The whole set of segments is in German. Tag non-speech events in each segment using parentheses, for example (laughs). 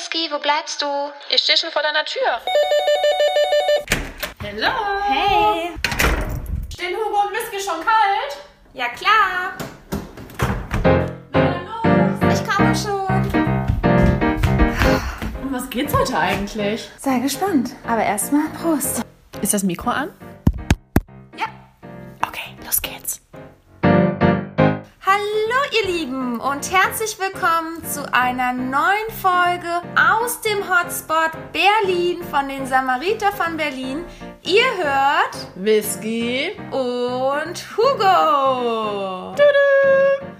Whisky, wo bleibst du? Ich stehe schon vor deiner Tür. Hallo. Hey. Stehen Hugo und Whisky schon kalt? Ja, klar. Na dann los. Ich komme schon. Um was geht's heute eigentlich? Sei gespannt. Aber erstmal Prost. Ist das Mikro an? Lieben und herzlich willkommen zu einer neuen Folge aus dem Hotspot Berlin von den Samariter von Berlin. Ihr hört Whisky. und Hugo.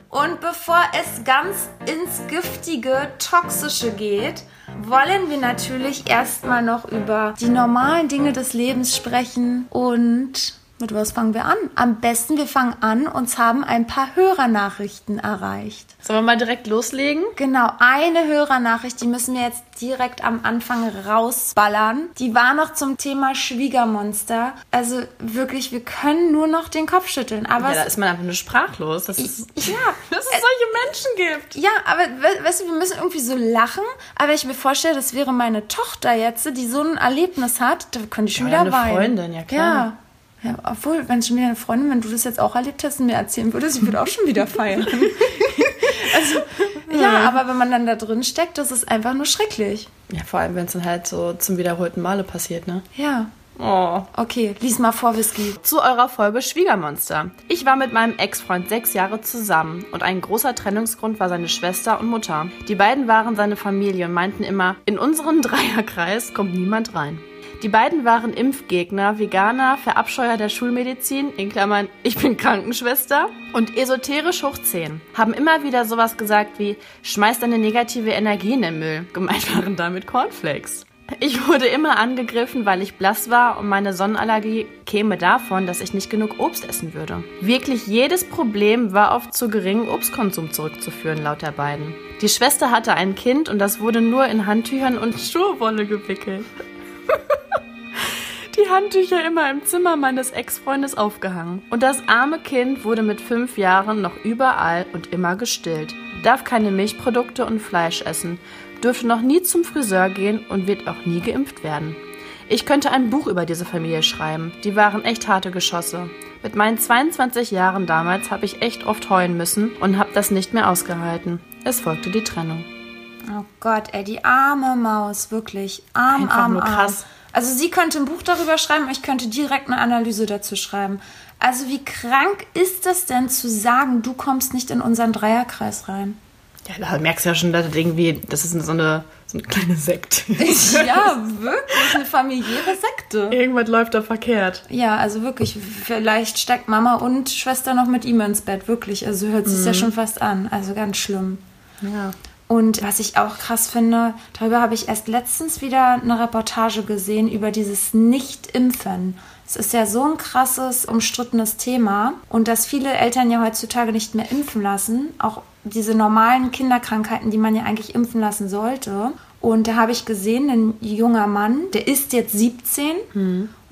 Und bevor es ganz ins giftige, toxische geht, wollen wir natürlich erstmal noch über die normalen Dinge des Lebens sprechen und mit was fangen wir an? Am besten wir fangen an, uns haben ein paar Hörernachrichten erreicht. Sollen wir mal direkt loslegen? Genau, eine Hörernachricht, die müssen wir jetzt direkt am Anfang rausballern. Die war noch zum Thema Schwiegermonster. Also wirklich, wir können nur noch den Kopf schütteln. Aber Ja, da ist man einfach nur sprachlos. Das ist, (laughs) ja, dass es solche Menschen gibt. ja, aber we weißt du, wir müssen irgendwie so lachen. Aber wenn ich mir vorstelle, das wäre meine Tochter jetzt, die so ein Erlebnis hat, da könnte ich schon Ja, wieder eine weinen. Freundin, ja, klar. Ja. Ja, obwohl, wenn schon wieder eine Freundin, wenn du das jetzt auch erlebt hast und mir erzählen würdest, ich würde auch schon wieder feiern. (laughs) also, ja, aber wenn man dann da drin steckt, das ist einfach nur schrecklich. Ja, vor allem, wenn es dann halt so zum wiederholten Male passiert, ne? Ja. Oh. Okay, lies mal vor, Whisky. Zu eurer Folge Schwiegermonster. Ich war mit meinem Ex-Freund sechs Jahre zusammen und ein großer Trennungsgrund war seine Schwester und Mutter. Die beiden waren seine Familie und meinten immer, in unseren (laughs) Dreierkreis kommt niemand rein. Die beiden waren Impfgegner, Veganer, Verabscheuer der Schulmedizin, in Klammern, ich bin Krankenschwester, und esoterisch hoch 10. Haben immer wieder sowas gesagt wie, schmeiß deine negative Energie in den Müll. Gemeint waren damit Cornflakes. Ich wurde immer angegriffen, weil ich blass war und meine Sonnenallergie käme davon, dass ich nicht genug Obst essen würde. Wirklich jedes Problem war auf zu geringen Obstkonsum zurückzuführen, laut der beiden. Die Schwester hatte ein Kind und das wurde nur in Handtüchern und Schurwolle gewickelt. (laughs) Die Handtücher immer im Zimmer meines Ex-Freundes aufgehangen. Und das arme Kind wurde mit fünf Jahren noch überall und immer gestillt. Darf keine Milchprodukte und Fleisch essen, dürfte noch nie zum Friseur gehen und wird auch nie geimpft werden. Ich könnte ein Buch über diese Familie schreiben. Die waren echt harte Geschosse. Mit meinen 22 Jahren damals habe ich echt oft heulen müssen und habe das nicht mehr ausgehalten. Es folgte die Trennung. Oh Gott, ey, die arme Maus, wirklich. Arm, Einfach arm, nur arm. krass. Also sie könnte ein Buch darüber schreiben, ich könnte direkt eine Analyse dazu schreiben. Also wie krank ist das denn zu sagen, du kommst nicht in unseren Dreierkreis rein? Ja, da merkst du ja schon, dass das irgendwie, das ist so eine, so eine kleine Sekte. (laughs) ja, wirklich eine familiäre Sekte. Irgendwas läuft da verkehrt. Ja, also wirklich, vielleicht steckt Mama und Schwester noch mit ihm ins Bett, wirklich. Also hört sich ja schon fast an. Also ganz schlimm. Ja. Und was ich auch krass finde, darüber habe ich erst letztens wieder eine Reportage gesehen über dieses Nicht-Impfen. Es ist ja so ein krasses, umstrittenes Thema und dass viele Eltern ja heutzutage nicht mehr impfen lassen, auch diese normalen Kinderkrankheiten, die man ja eigentlich impfen lassen sollte. Und da habe ich gesehen, ein junger Mann, der ist jetzt 17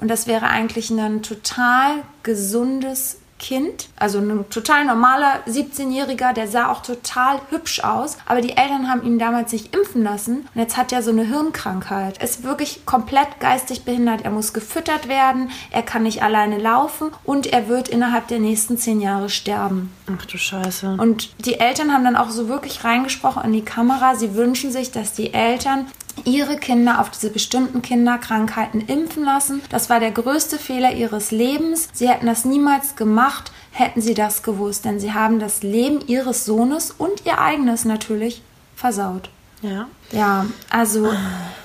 und das wäre eigentlich ein total gesundes Kind, also ein total normaler 17-Jähriger, der sah auch total hübsch aus, aber die Eltern haben ihn damals nicht impfen lassen und jetzt hat er so eine Hirnkrankheit. Ist wirklich komplett geistig behindert, er muss gefüttert werden, er kann nicht alleine laufen und er wird innerhalb der nächsten zehn Jahre sterben. Ach du Scheiße. Und die Eltern haben dann auch so wirklich reingesprochen in die Kamera, sie wünschen sich, dass die Eltern ihre Kinder auf diese bestimmten Kinderkrankheiten impfen lassen. Das war der größte Fehler ihres Lebens. Sie hätten das niemals gemacht, hätten sie das gewusst, denn sie haben das Leben ihres Sohnes und ihr eigenes natürlich versaut. ja. Ja, also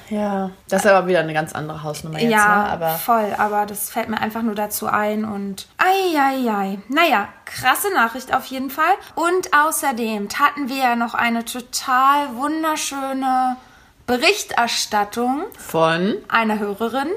Ja. Das ist aber wieder eine ganz andere Hausnummer jetzt, ja, ne? Aber voll, aber das fällt mir einfach nur dazu ein und ei, ei, ei. Naja, krasse Nachricht auf jeden Fall. Und außerdem hatten wir ja noch eine total wunderschöne Berichterstattung von. einer Hörerin,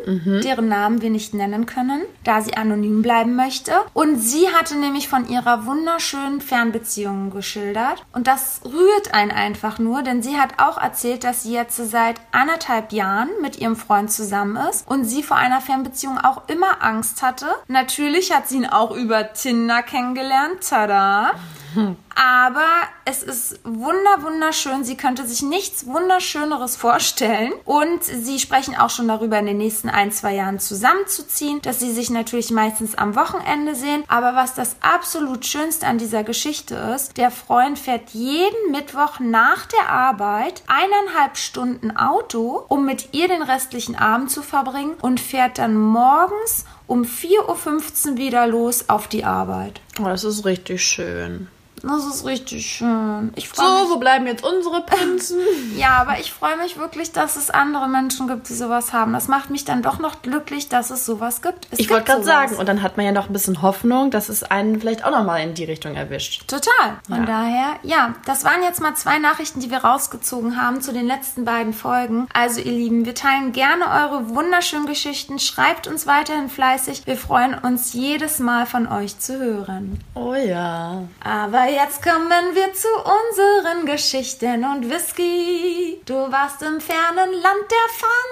deren Namen wir nicht nennen können, da sie anonym bleiben möchte. Und sie hatte nämlich von ihrer wunderschönen Fernbeziehung geschildert. Und das rührt einen einfach nur, denn sie hat auch erzählt, dass sie jetzt seit anderthalb Jahren mit ihrem Freund zusammen ist und sie vor einer Fernbeziehung auch immer Angst hatte. Natürlich hat sie ihn auch über Tinder kennengelernt. Tada! (laughs) Aber es ist wunder, wunderschön. Sie könnte sich nichts Wunderschöneres vorstellen. Und sie sprechen auch schon darüber, in den nächsten ein, zwei Jahren zusammenzuziehen, dass sie sich natürlich meistens am Wochenende sehen. Aber was das absolut Schönste an dieser Geschichte ist, der Freund fährt jeden Mittwoch nach der Arbeit eineinhalb Stunden Auto, um mit ihr den restlichen Abend zu verbringen und fährt dann morgens um 4.15 Uhr wieder los auf die Arbeit. Oh, das ist richtig schön. Das ist richtig schön. Ich So, mich, wo bleiben jetzt unsere Prinzen? (laughs) ja, aber ich freue mich wirklich, dass es andere Menschen gibt, die sowas haben. Das macht mich dann doch noch glücklich, dass es sowas gibt. Es ich wollte gerade sagen, und dann hat man ja noch ein bisschen Hoffnung, dass es einen vielleicht auch nochmal in die Richtung erwischt. Total. Von Ja. daher, ja, das waren jetzt mal zwei Nachrichten, die wir rausgezogen haben zu den letzten beiden Folgen. Also, ihr Lieben, wir teilen gerne eure wunderschönen Geschichten. Schreibt uns weiterhin fleißig. Wir freuen uns jedes Mal von euch zu hören. Oh ja. Aber jetzt kommen wir zu unseren Geschichten und Whisky. Du warst im fernen Land der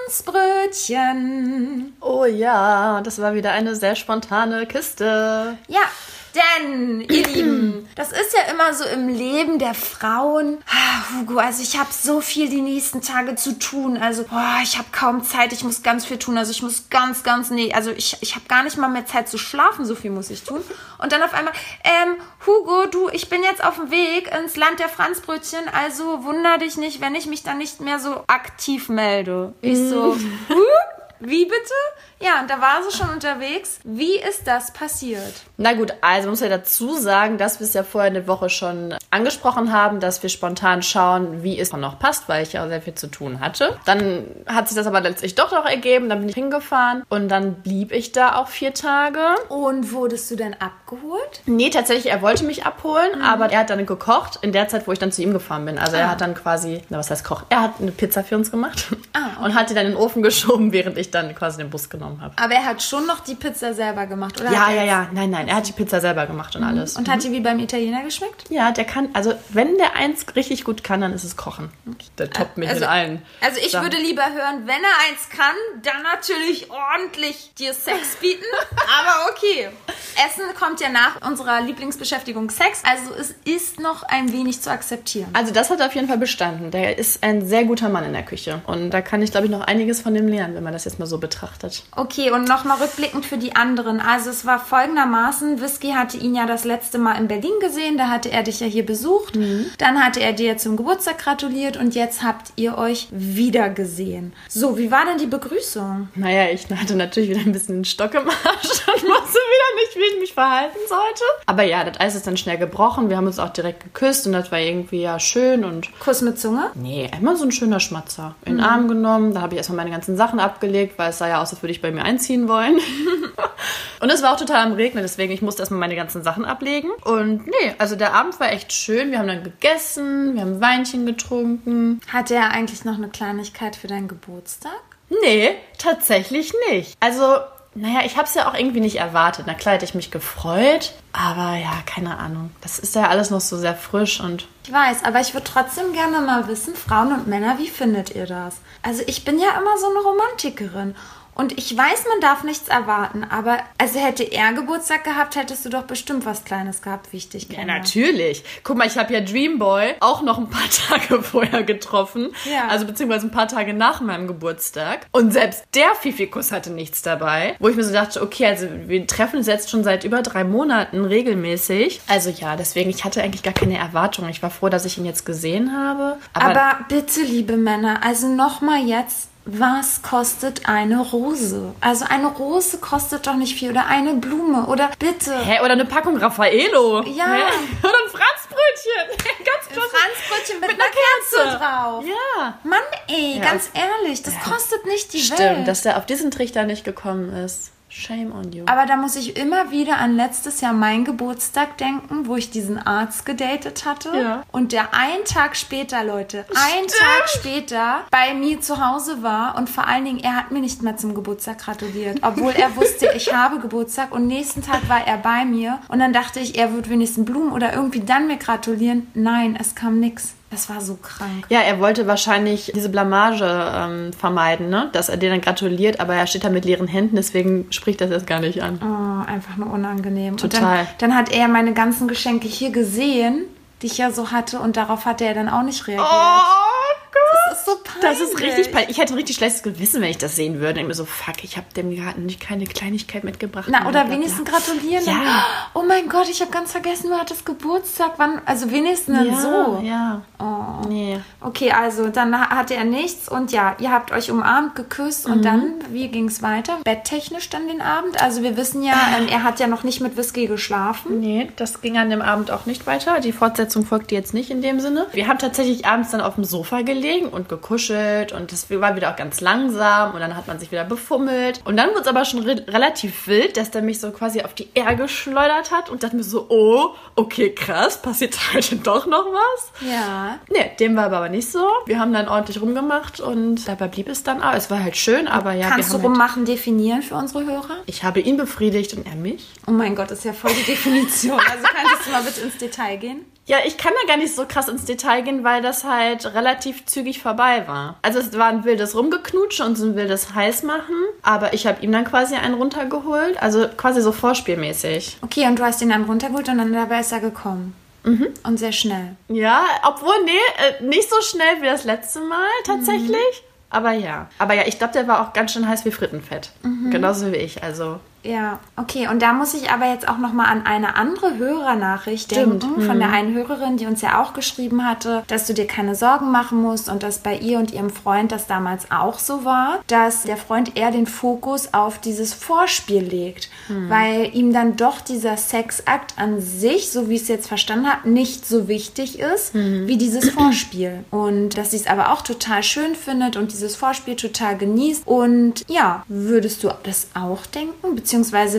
Franzbrötchen. Oh ja, das war wieder eine sehr spontane Kiste. Ja, denn, ihr (clears throat) Lieben, das ist ja immer so im Leben der Frauen. Ah, Hugo, also ich habe so viel die nächsten Tage zu tun. Also, boah, ich habe kaum Zeit, ich muss ganz viel tun. Also ich muss ganz, ganz, nee, also ich, ich habe gar nicht mal mehr Zeit zu schlafen, so viel muss ich tun. Und dann auf einmal, ähm, Hugo, du, ich bin jetzt auf dem Weg ins Land der Franzbrötchen, also wunder dich nicht, wenn ich mich dann nicht mehr so aktiv melde. Ich so, huh? Wie bitte? Ja, und da war sie schon unterwegs. Wie ist das passiert? Na gut, also muss ja dazu sagen, dass wir es ja vorher eine Woche schon angesprochen haben, dass wir spontan schauen, wie es noch passt, weil ich ja sehr viel zu tun hatte. Dann hat sich das aber letztlich doch noch ergeben, dann bin ich hingefahren und dann blieb ich da auch vier Tage. Und wurdest du denn abgeholt? Nee, tatsächlich, er wollte mich abholen, aber er hat dann gekocht in der Zeit, wo ich dann zu ihm gefahren bin. Also er Ah. hat dann quasi, na was heißt Koch? Er hat eine Pizza für uns gemacht Ah, und hat die dann in den Ofen geschoben, während ich dann quasi den Bus genommen habe. Aber er hat schon noch die Pizza selber gemacht, oder? Ja, ja, er- ja. Nein, nein, er hat die Pizza selber gemacht und alles. Und hat die wie beim Italiener geschmeckt? Ja, der kann, also wenn der eins richtig gut kann, dann ist es Kochen. Der toppt mich Also- in allen. Also ich Sachen. würde lieber hören, wenn er eins kann, dann natürlich ordentlich dir Sex bieten. (laughs) Aber okay. Essen kommt ja nach unserer Lieblingsbeschäftigung Sex. Also es ist noch ein wenig zu akzeptieren. Also das hat auf jeden Fall bestanden. Der ist ein sehr guter Mann in der Küche. Und da kann ich, glaube ich, noch einiges von dem lernen, wenn man das jetzt mal so betrachtet. Okay, und nochmal rückblickend für die anderen. Also es war folgendermaßen, Whisky hatte ihn ja das letzte Mal in Berlin gesehen, da hatte er dich ja hier besucht. Dann hatte er dir zum Geburtstag gratuliert und jetzt habt ihr euch wieder gesehen. So, wie war denn die Begrüßung? Naja, ich hatte natürlich wieder ein bisschen den Stock im Arsch (laughs) und wusste wieder nicht, wie ich mich verhalten sollte. Aber ja, das Eis ist dann schnell gebrochen. Wir haben uns auch direkt geküsst und das war irgendwie ja schön und Kuss mit Zunge? Nee, immer so ein schöner Schmatzer. In den Arm genommen, da habe ich erstmal meine ganzen Sachen abgelegt, weil es sah ja aus, als würde ich bei mir einziehen wollen. (laughs) und es war auch total am Regnen, deswegen ich musste erstmal meine ganzen Sachen ablegen. Und nee, also der Abend war echt schön. Wir haben dann gegessen, wir haben Weinchen getrunken. Hatte er eigentlich noch eine Kleinigkeit für deinen Geburtstag? Nee, tatsächlich nicht. Also, naja, ich habe es ja auch irgendwie nicht erwartet. Na klar hätte ich mich gefreut, aber ja, keine Ahnung. Das ist ja alles noch so sehr frisch und Ich weiß, aber ich würde trotzdem gerne mal wissen, Frauen und Männer, wie findet ihr das? Also ich bin ja immer so eine Romantikerin. Und ich weiß, man darf nichts erwarten, aber also hätte er Geburtstag gehabt, hättest du doch bestimmt was Kleines gehabt, wie ich dich Ja, kenne. natürlich. Guck mal, ich habe ja Dreamboy auch noch ein paar (laughs) Tage vorher getroffen. Ja. Also beziehungsweise ein paar Tage nach meinem Geburtstag. Und selbst der Fifikus hatte nichts dabei. Wo ich mir so dachte, okay, also wir treffen uns jetzt schon seit über drei Monaten regelmäßig. Also ja, deswegen, ich hatte eigentlich gar keine Erwartung. Ich war froh, dass ich ihn jetzt gesehen habe. Aber, Aber bitte, liebe Männer, also nochmal jetzt, was kostet eine Rose? Also eine Rose kostet doch nicht viel oder eine Blume oder bitte. hä, oder eine Packung Raffaello. Ja. Hä? Oder ein Franzbrötchen. (laughs) Ganz klasse. Franzbrötchen mit, Mit einer einer Kerze Kerze. drauf. Ja. Mann, ey, Ja, ganz ehrlich, das kostet nicht die Stimmt, Welt. dass der auf diesen Trichter nicht gekommen ist. Shame on you. Aber da muss ich immer wieder an letztes Jahr meinen Geburtstag denken, wo ich diesen Arzt gedatet hatte. Ja. Und der einen Tag später, Leute, einen Tag später bei mir zu Hause war. Und vor allen Dingen, er hat mir nicht mehr zum Geburtstag gratuliert. Obwohl er wusste, ich habe Geburtstag. Und nächsten Tag war er bei mir. Und dann dachte ich, er würde wenigstens Blumen oder irgendwie dann mir gratulieren. Nein, es kam nix. Das war so krank. Ja, er wollte wahrscheinlich diese Blamage ähm, vermeiden, ne? dass er dir dann gratuliert, aber er steht da mit leeren Händen, deswegen spricht das jetzt gar nicht an. Oh, einfach nur unangenehm. Total. Und dann, dann hat er meine ganzen Geschenke hier gesehen, die ich ja so hatte und darauf hat er dann auch nicht reagiert. Oh. Das ist so peinlich. Das ist richtig peinlich. Ich hätte ein richtig schlechtes Gewissen, wenn ich das sehen würde. Ich mir so, fuck, ich habe dem gerade nicht keine Kleinigkeit mitgebracht. Na, oder wenigstens gratulieren. Ja. Oh mein Gott, ich habe ganz vergessen, du hattest Geburtstag. Wann? Also wenigstens ja, so. Ja. Oh. Nee. Okay, also dann ha- hatte er nichts und ja, ihr habt euch umarmt, geküsst Mhm. und dann, wie ging es weiter? Betttechnisch dann den Abend? Also wir wissen ja, ähm, er hat ja noch nicht mit Whisky geschlafen. Nee, das ging an dem Abend auch nicht weiter. Die Fortsetzung folgte jetzt nicht in dem Sinne. Wir haben tatsächlich abends dann auf dem Sofa gelegen und gekuschelt und das war wieder auch ganz langsam und dann hat man sich wieder befummelt. Und dann wurde es aber schon re relativ wild, dass der mich so quasi auf die Erde geschleudert hat und dachte mir so, oh, okay, krass, passiert (laughs) heute doch noch was. Ja. Nee, dem war aber nicht so. Wir haben dann ordentlich rumgemacht und dabei blieb es dann auch. Es war halt schön, aber ja, Kannst wir du halt, rummachen definieren für unsere Hörer? ich habe ihn befriedigt und er mich. Oh mein Gott, das ist ja voll die Definition. Also könntest du mal bitte ins Detail gehen? Ja, ich kann da gar nicht so krass ins Detail gehen, weil das halt relativ zügig vorbei war. Also es war ein wildes Rumgeknutsche und so ein wildes Heißmachen, aber ich habe ihm dann quasi einen runtergeholt, also quasi so vorspielmäßig. Okay, und du hast ihn dann runtergeholt und dann dabei ist er gekommen. Mhm. Und sehr schnell. Ja, obwohl, nee, äh, nicht so schnell wie das letzte Mal tatsächlich. Aber ja. Aber ja, ich glaube, der war auch ganz schön heiß wie Frittenfett. Genauso wie ich, also. Ja, okay. Und da muss ich aber jetzt auch noch mal an eine andere Hörernachricht Stimmt. denken von der einen Hörerin, die uns ja auch geschrieben hatte, dass du dir keine Sorgen machen musst und dass bei ihr und ihrem Freund das damals auch so war, dass der Freund eher den Fokus auf dieses Vorspiel legt, weil ihm dann doch dieser Sexakt an sich, so wie ich es jetzt verstanden habe, nicht so wichtig ist wie dieses Vorspiel und dass sie es aber auch total schön findet und dieses Vorspiel total genießt und ja, würdest du das auch denken? Beziehungsweise,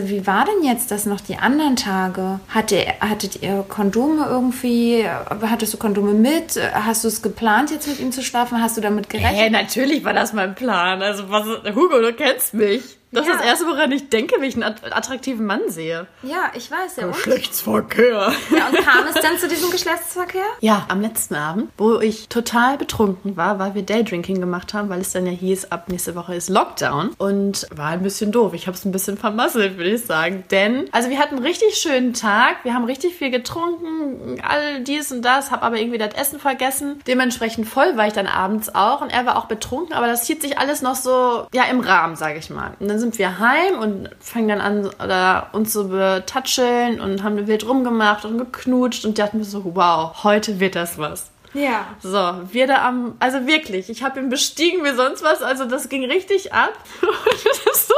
wie war denn jetzt das noch die anderen Tage? Hatte, hattet ihr Kondome irgendwie? Hattest du Kondome mit? Hast du es geplant, jetzt mit ihm zu schlafen? Hast du damit gerechnet? Hey, natürlich war das mein Plan. Also, was, Hugo, du kennst mich. Das ist Ja. das Erste, woran ich denke, wenn ich einen att- attraktiven Mann sehe. Ja, ich weiß ja. Und, Geschlechtsverkehr. ja, und kam es dann zu diesem Geschlechtsverkehr? Ja, am letzten Abend, wo ich total betrunken war, weil wir Daydrinking gemacht haben, weil es dann ja hieß, ab nächste Woche ist Lockdown. Und war ein bisschen doof. Ich habe es ein bisschen vermasselt, würde ich sagen. Denn, also wir hatten einen richtig schönen Tag. Wir haben richtig viel getrunken, all dies und das, habe aber irgendwie das Essen vergessen. Dementsprechend voll war ich dann abends auch. Und er war auch betrunken, aber das hielt sich alles noch so, ja, im Rahmen, sage ich mal. Und dann sind wir heim und fangen dann an, oder uns zu betatscheln und haben wild rumgemacht und geknutscht und dachten mir so, wow, heute wird das was. Ja. So, wir da am, also wirklich, ich habe ihn bestiegen wie sonst was, also das ging richtig ab. (laughs) das ist so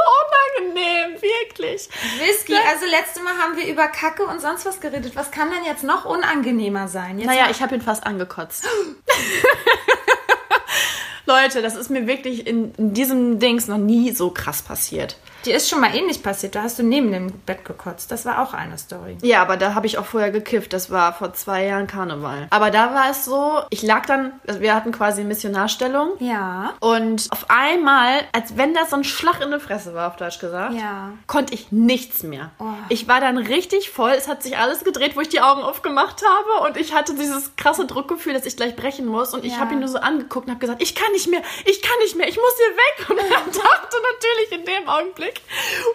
unangenehm, wirklich. Whisky, also letzte Mal haben wir über Kacke und sonst was geredet. Was kann denn jetzt noch unangenehmer sein? Jetzt Naja, ich habe ihn fast angekotzt. (laughs) Leute, das ist mir wirklich in, in diesem Dings noch nie so krass passiert. Dir ist schon mal ähnlich passiert. Da hast du neben dem Bett gekotzt. Das war auch eine Story. Ja, aber da habe ich auch vorher gekifft. Das war vor zwei Jahren Karneval. Aber da war es so, ich lag dann, also wir hatten quasi Missionarstellung. Ja. Und auf einmal, als wenn das so ein Schlag in die Fresse war, auf Deutsch gesagt, Ja. konnte ich nichts mehr. Oh. Ich war dann richtig voll. Es hat sich alles gedreht, wo ich die Augen aufgemacht habe. Und ich hatte dieses krasse Druckgefühl, dass ich gleich brechen muss. Und ich Ja. habe ihn nur so angeguckt und habe gesagt, ich kann nicht mehr, ich kann nicht mehr, ich muss hier weg. (laughs) Und er dachte natürlich in dem Augenblick,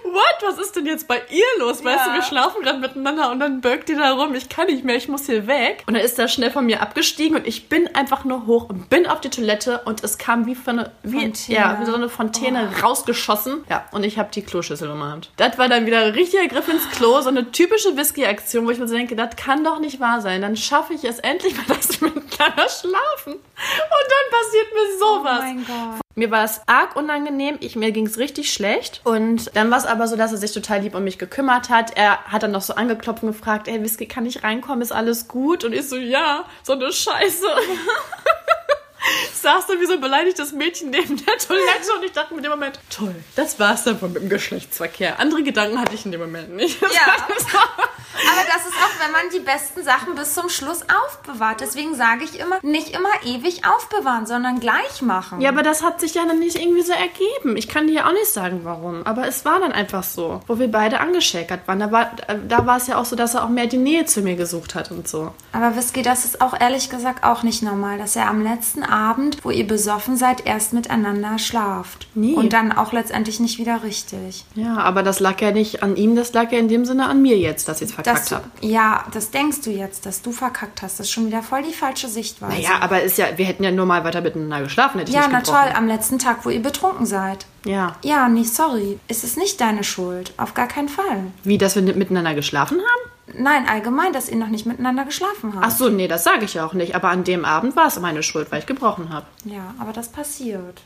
what, was ist denn jetzt bei ihr los? Weißt Ja. du, wir schlafen gerade miteinander und dann bögt die da rum, ich kann nicht mehr, ich muss hier weg. Und dann ist er schnell von mir abgestiegen und ich bin einfach nur hoch und bin auf die Toilette und es kam wie, von eine, wie, Fontäne. ja, wie so eine Fontäne rausgeschossen. Ja, und ich habe die Kloschüssel umarmt. Das war dann wieder richtiger Griff ins Klo, so eine typische Whisky-Aktion, wo ich mir so denke, das kann doch nicht wahr sein. Dann schaffe ich es endlich mal, (laughs) dass wir miteinander schlafen. Und dann passiert mir sowas. Oh mein Gott. Mir war es arg unangenehm, ich, mir ging es richtig schlecht. Und dann war es aber so, dass er sich total lieb um mich gekümmert hat. Er hat dann noch so angeklopft und gefragt, ey, Whisky, kann ich reinkommen? Ist alles gut? Und ich so, ja, so eine Scheiße. (laughs) (laughs) saß da wie so ein beleidigtes Mädchen neben der Toilette und ich dachte mir in dem Moment, toll, das war's dann von mit dem Geschlechtsverkehr. Andere Gedanken hatte ich in dem Moment nicht. (laughs) Das Ja. so- Aber das ist auch, wenn man die besten Sachen bis zum Schluss aufbewahrt. Deswegen sage ich immer, nicht immer ewig aufbewahren, sondern gleich machen. Ja, aber das hat sich ja dann nicht irgendwie so ergeben. Ich kann dir ja auch nicht sagen, warum. Aber es war dann einfach so, wo wir beide angeschäkert waren. Da war, da war es ja auch so, dass er auch mehr die Nähe zu mir gesucht hat und so. Aber Whisky, das ist auch ehrlich gesagt auch nicht normal, dass er am letzten Abend Moment, wo ihr besoffen seid, erst miteinander schlaft. Nie. Und dann auch letztendlich nicht wieder richtig. Ja, aber das lag ja nicht an ihm, das lag ja in dem Sinne an mir jetzt, dass ich es verkackt habe. ja, das denkst du jetzt, dass du verkackt hast. Das ist schon wieder voll die falsche Sichtweise. Naja, aber ist ja, wir hätten ja nur mal weiter miteinander geschlafen, hätte ich ja, na gebrochen. toll, am letzten Tag, wo ihr betrunken seid. Ja. Ja, nee, sorry. Es ist nicht deine Schuld. Auf gar keinen Fall. Wie, dass wir nicht miteinander geschlafen haben? Nein, allgemein, dass ihr noch nicht miteinander geschlafen habt. Ach so, nee, das sage ich ja auch nicht. Aber an dem Abend war es meine Schuld, weil ich gebrochen habe. (laughs) Ja, aber das passiert.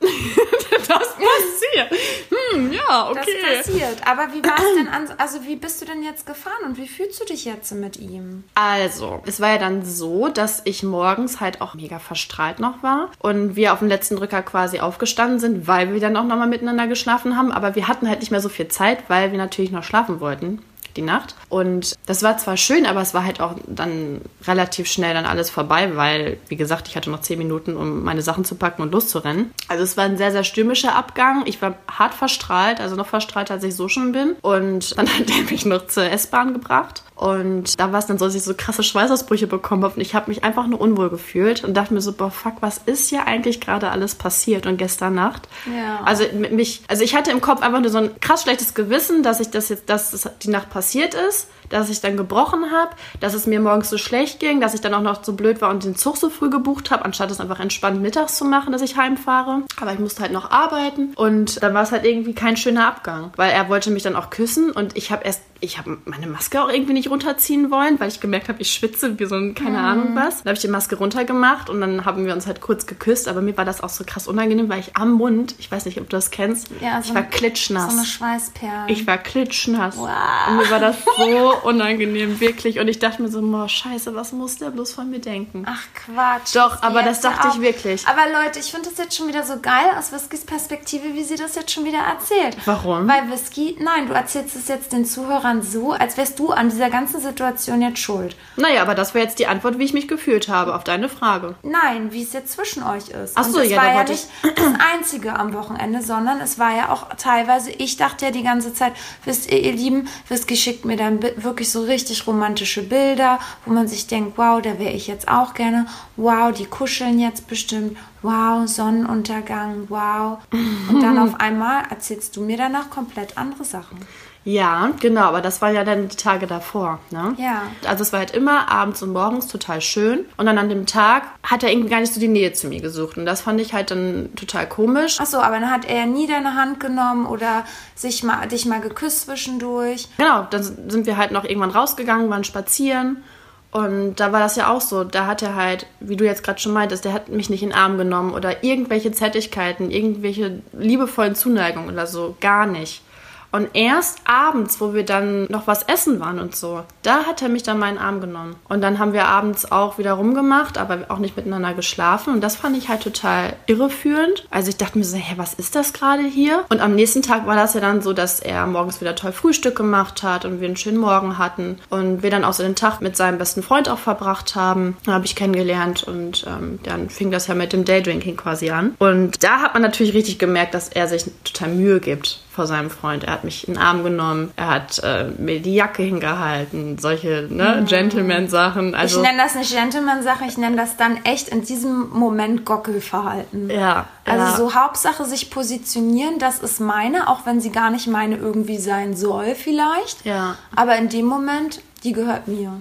Das (laughs) passiert. Hm, ja, Das okay. passiert. Aber wie war es (clears throat) denn an, also wie bist du denn jetzt gefahren und wie fühlst du dich jetzt mit ihm? Also, es war ja dann so, dass ich morgens halt auch mega verstrahlt noch war und wir auf dem letzten Drücker quasi aufgestanden sind, weil wir dann auch nochmal miteinander geschlafen haben. Aber wir hatten halt nicht mehr so viel Zeit, weil wir natürlich noch schlafen wollten. Die Nacht. Und das war zwar schön, aber es war halt auch dann relativ schnell dann alles vorbei, weil, wie gesagt, ich hatte noch zehn Minuten, um meine Sachen zu packen und loszurennen. Also es war ein sehr, sehr stürmischer Abgang. Ich war hart verstrahlt, also noch verstrahlter, als ich so schon bin. Und dann hat er mich noch zur S-Bahn gebracht. Und da war es dann so, dass ich so krasse Schweißausbrüche bekommen habe. Und ich habe mich einfach nur unwohl gefühlt und dachte mir so, boah, fuck, was ist hier eigentlich gerade alles passiert? Und gestern Nacht. Ja. Also mit mich, also ich hatte im Kopf einfach nur so ein krass schlechtes Gewissen, dass ich das jetzt, dass das die Nacht passiert ist, dass ich dann gebrochen habe, dass es mir morgens so schlecht ging, dass ich dann auch noch so blöd war und den Zug so früh gebucht habe, anstatt es einfach entspannt mittags zu machen, dass ich heimfahre. Aber ich musste halt noch arbeiten und dann war es halt irgendwie kein schöner Abgang, weil er wollte mich dann auch küssen und ich habe erst, ich habe meine Maske auch irgendwie nicht runterziehen wollen, weil ich gemerkt habe, ich schwitze wie so ein, keine Ahnung was. Dann habe ich die Maske runtergemacht und dann haben wir uns halt kurz geküsst, aber mir war das auch so krass unangenehm, weil ich am Mund, ich weiß nicht, ob du das kennst, Ja, ich so war ein- klitschnass. So eine Schweißperle. Ich war klitschnass. Wow. Und mir war das so (laughs) unangenehm, wirklich. Und ich dachte mir so, boah, scheiße, was muss der bloß von mir denken? Ach Quatsch. Doch, aber das dachte ich auch. wirklich. Aber Leute, ich finde das jetzt schon wieder so geil aus Whiskys Perspektive, wie sie das jetzt schon wieder erzählt. Warum? Weil Whisky, nein, du erzählst es jetzt den Zuhörern so, als wärst du an dieser ganzen Situation jetzt schuld. Naja, aber das wäre jetzt die Antwort, wie ich mich gefühlt habe auf deine Frage. Nein, wie es jetzt zwischen euch ist. Ach so, es ja, war da ja nicht das Einzige am Wochenende, sondern es war ja auch teilweise, ich dachte ja die ganze Zeit, wisst ihr, ihr Lieben, Whisky schickt mir dann bi- wirklich so richtig romantische Bilder, wo man sich denkt, wow, da wäre ich jetzt auch gerne. Wow, die kuscheln jetzt bestimmt. Wow, Sonnenuntergang, wow. Und dann (laughs) auf einmal erzählst du mir danach komplett andere Sachen. Ja, genau, aber das waren ja dann die Tage davor, ne? Ja. Also es war halt immer abends und morgens total schön. Und dann an dem Tag hat er irgendwie gar nicht so die Nähe zu mir gesucht. Und das fand ich halt dann total komisch. Ach so, aber dann hat er nie deine Hand genommen oder sich mal, dich mal geküsst zwischendurch. Genau, dann sind wir halt noch irgendwann rausgegangen, waren spazieren. Und da war das ja auch so. Da hat er halt, wie du jetzt gerade schon meintest, der hat mich nicht in den Arm genommen oder irgendwelche Zärtlichkeiten, irgendwelche liebevollen Zuneigungen oder so. Gar nicht. Und erst abends, wo wir dann noch was essen waren und so, da hat er mich dann meinen Arm genommen. Und dann haben wir abends auch wieder rumgemacht, aber auch nicht miteinander geschlafen. Und das fand ich halt total irreführend. Also ich dachte mir so, hä, was ist das gerade hier? Und am nächsten Tag war das ja dann so, dass er morgens wieder toll Frühstück gemacht hat und wir einen schönen Morgen hatten. Und wir dann auch so den Tag mit seinem besten Freund auch verbracht haben. Da habe ich kennengelernt und ähm, dann fing das ja mit dem Daydrinking quasi an. Und da hat man natürlich richtig gemerkt, dass er sich total Mühe gibt vor seinem Freund. Er hat mich in den Arm genommen, er hat äh, mir die Jacke hingehalten, solche ne, Gentleman-Sachen. Also, ich nenne das nicht Gentleman-Sache, ich nenne das dann echt in diesem Moment Gockelverhalten. ja, Also ja. so Hauptsache sich positionieren, das ist meine, auch wenn sie gar nicht meine irgendwie sein soll vielleicht. Ja. Aber in dem Moment, die gehört mir.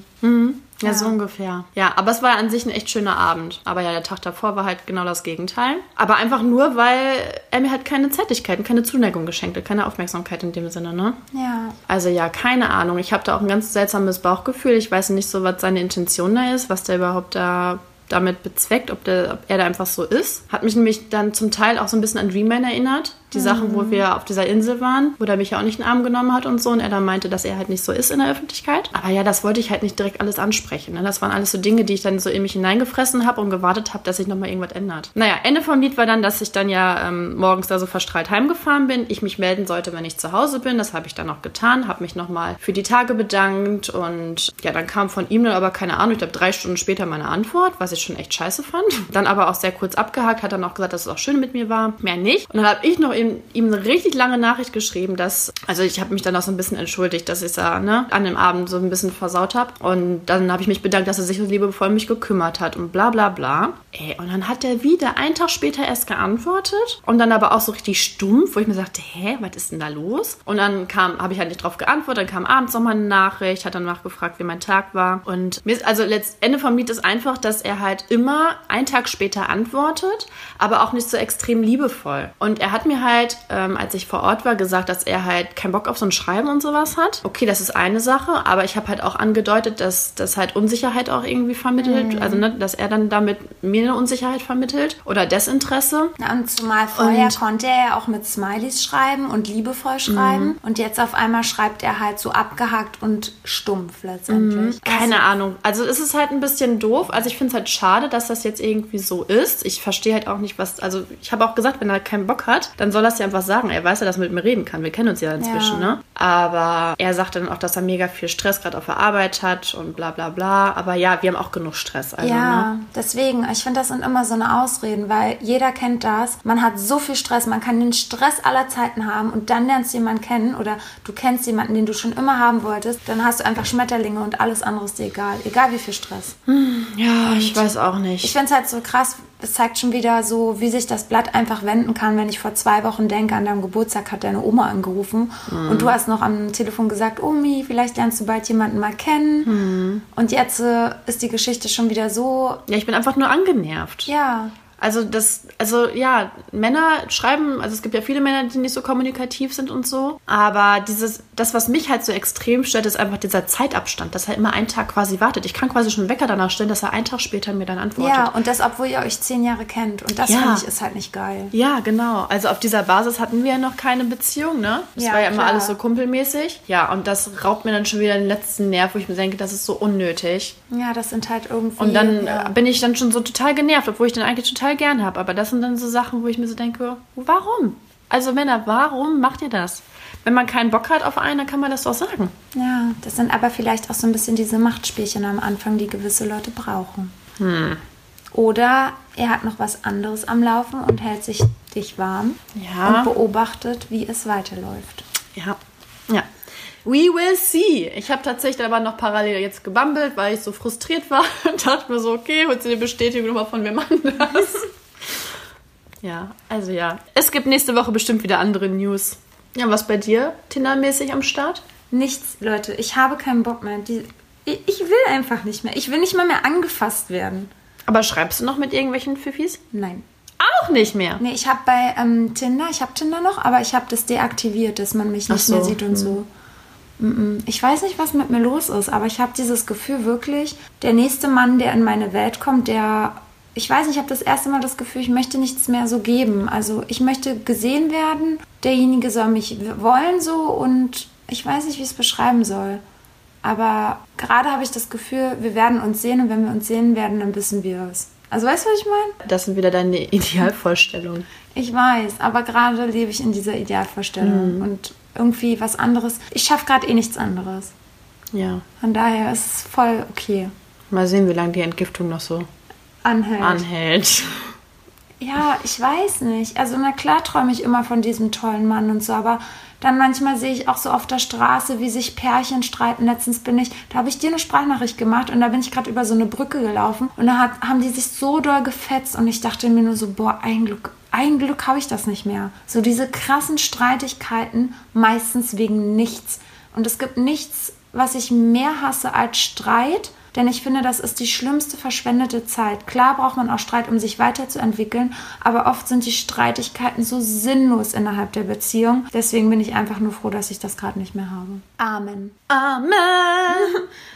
Ja, so ungefähr. Ja, aber es war an sich ein echt schöner Abend. Aber ja, der Tag davor war halt genau das Gegenteil. Aber einfach nur, weil er mir halt keine Zärtlichkeiten, keine Zuneigung geschenkt hat, keine Aufmerksamkeit in dem Sinne, ne? Ja. Also ja, keine Ahnung. Ich habe da auch ein ganz seltsames Bauchgefühl. Ich weiß nicht so, was seine Intention da ist, was der überhaupt da damit bezweckt, ob, der, ob er da einfach so ist. Hat mich nämlich dann zum Teil auch so ein bisschen an Dreamman erinnert. Die Sachen, wo wir auf dieser Insel waren, wo der mich ja auch nicht in den Arm genommen hat und so. Und er dann meinte, dass er halt nicht so ist in der Öffentlichkeit. Aber ja, das wollte ich halt nicht direkt alles ansprechen. Ne? Das waren alles so Dinge, die ich dann so in mich hineingefressen habe und gewartet habe, dass sich nochmal irgendwas ändert. Naja, Ende vom Lied war dann, dass ich dann ja ähm, morgens da so verstrahlt heimgefahren bin. Ich mich melden sollte, wenn ich zu Hause bin. Das habe ich dann auch getan. Habe mich nochmal für die Tage bedankt. Und ja, dann kam von ihm dann aber keine Ahnung, ich glaube drei Stunden später meine Antwort, was ich schon echt scheiße fand. Dann aber auch sehr kurz abgehakt, hat dann auch gesagt, dass es auch schön mit mir war. Mehr nicht. Und dann habe ich noch ihm, ihm eine richtig lange Nachricht geschrieben, dass, also ich habe mich dann auch so ein bisschen entschuldigt, dass ich da ne, an dem Abend so ein bisschen versaut habe. Und dann habe ich mich bedankt, dass er sich so liebevoll um mich gekümmert hat und bla bla bla. Ey, und dann hat er wieder einen Tag später erst geantwortet und dann aber auch so richtig stumpf, wo ich mir sagte, hä, was ist denn da los? Und dann kam, habe ich halt nicht drauf geantwortet, dann kam abends nochmal eine Nachricht, hat dann nachgefragt, wie mein Tag war. Und mir ist, also letztendlich vom Lied ist einfach, dass er halt immer einen Tag später antwortet, aber auch nicht so extrem liebevoll. Und er hat mir halt, ähm, als ich vor Ort war, gesagt, dass er halt keinen Bock auf so ein Schreiben und sowas hat. Okay, das ist eine Sache, aber ich habe halt auch angedeutet, dass das halt Unsicherheit auch irgendwie vermittelt. Mhm. Also, ne, dass er dann damit mir eine Unsicherheit vermittelt oder Desinteresse. Na, und zumal vorher Und- konnte er ja auch mit Smileys schreiben und liebevoll schreiben. Und jetzt auf einmal schreibt er halt so abgehackt und stumpf letztendlich. Keine Ahnung. Also es ist halt ein bisschen doof. Also ich finde es halt schade, dass das jetzt irgendwie so ist. Ich verstehe halt auch nicht, was. Also ich habe auch gesagt, wenn er keinen Bock hat, dann soll er es ja einfach sagen. Er weiß ja, dass er mit mir reden kann. Wir kennen uns ja inzwischen, Ja. ne? Aber er sagt dann auch, dass er mega viel Stress gerade auf der Arbeit hat und bla bla bla. Aber ja, wir haben auch genug Stress. Also, Ja, ne? deswegen, ich finde, das sind immer so eine Ausreden, weil jeder kennt das. Man hat so viel Stress, man kann den Stress aller Zeiten haben und dann lernst du jemanden kennen oder du kennst jemanden, den du schon immer haben wolltest, dann hast du einfach Schmetterlinge und alles andere ist dir egal. Egal wie viel Stress. Ja, ich weiß auch nicht. Ich finde es halt so krass, es zeigt schon wieder so, wie sich das Blatt einfach wenden kann, wenn ich vor zwei Wochen denke, an deinem Geburtstag hat deine Oma angerufen und du hast noch am Telefon gesagt, Omi, vielleicht lernst du bald jemanden mal kennen. Und jetzt äh, ist die Geschichte schon wieder so, ja, ich bin einfach nur angenervt. ja, Also das, also ja, Männer schreiben, also es gibt ja viele Männer, die nicht so kommunikativ sind und so. Aber dieses, das, was mich halt so extrem stört, ist einfach dieser Zeitabstand, dass er immer einen Tag quasi wartet. Ich kann quasi schon einen Wecker danach stellen, dass er einen Tag später mir dann antwortet. ja, und das, obwohl ihr euch zehn Jahre kennt. Und das Ja. finde ich ist halt nicht geil. Ja, genau. Also auf dieser Basis hatten wir ja noch keine Beziehung, ne? Das Ja, war ja immer klar. alles so kumpelmäßig. Ja, und das raubt mir dann schon wieder den letzten Nerv, wo ich mir denke, das ist so unnötig. Ja, das sind halt irgendwie. Und dann ja. bin ich dann schon so total genervt, obwohl ich den eigentlich total gern habe. Aber das sind dann so Sachen, wo ich mir so denke, warum? Also Männer, warum macht ihr das? Wenn man keinen Bock hat auf einen, dann kann man das doch sagen. Ja, das sind aber vielleicht auch so ein bisschen diese Machtspielchen am Anfang, die gewisse Leute brauchen. Hm. Oder er hat noch was anderes am Laufen und hält sich dich warm Ja. und beobachtet, wie es weiterläuft. Ja. Ja. We will see. Ich habe tatsächlich aber noch parallel jetzt gebammelt, weil ich so frustriert war (laughs) und dachte mir so, okay, holst du die Bestätigung nochmal von wem anders? (laughs) ja, also ja. Es gibt nächste Woche bestimmt wieder andere News. Ja, was bei dir Tinder-mäßig am Start? Nichts, Leute, ich habe keinen Bock mehr. Die, ich, ich will einfach nicht mehr. Ich will nicht mal mehr angefasst werden. Aber schreibst du noch mit irgendwelchen Pfiffis? Nein. Auch nicht mehr. Nee, ich habe bei ähm, Tinder, ich habe Tinder noch, aber ich habe das deaktiviert, dass man mich nicht so, mehr sieht und so. Ich weiß nicht, was mit mir los ist, aber ich habe dieses Gefühl wirklich, der nächste Mann, der in meine Welt kommt, der, ich weiß nicht, ich habe das erste Mal das Gefühl, ich möchte nichts mehr so geben. Also ich möchte gesehen werden, derjenige soll mich wollen so und ich weiß nicht, wie ich es beschreiben soll. Aber gerade habe ich das Gefühl, wir werden uns sehen und wenn wir uns sehen werden, dann wissen wir es. Also weißt du, was ich meine? Das sind wieder deine (laughs) Idealvorstellungen. Ich weiß, aber gerade lebe ich in dieser Idealvorstellung und irgendwie was anderes. Ich schaffe gerade eh nichts anderes. Ja. Von daher ist es voll okay. Mal sehen, wie lange die Entgiftung noch so Anhält. anhält. Ja, ich weiß nicht. Also na klar träume ich immer von diesem tollen Mann und so, aber dann manchmal sehe ich auch so auf der Straße, wie sich Pärchen streiten. Letztens bin ich, da habe ich dir eine Sprachnachricht gemacht und da bin ich gerade über so eine Brücke gelaufen und da hat, haben die sich so doll gefetzt und ich dachte mir nur so, boah, ein Glück, ein Glück habe ich das nicht mehr. So diese krassen Streitigkeiten, meistens wegen nichts. Und es gibt nichts, was ich mehr hasse als Streit. Denn ich finde, das ist die schlimmste verschwendete Zeit. Klar braucht man auch Streit, um sich weiterzuentwickeln, aber oft sind die Streitigkeiten so sinnlos innerhalb der Beziehung. Deswegen bin ich einfach nur froh, dass ich das gerade nicht mehr habe. Amen. Amen. (laughs)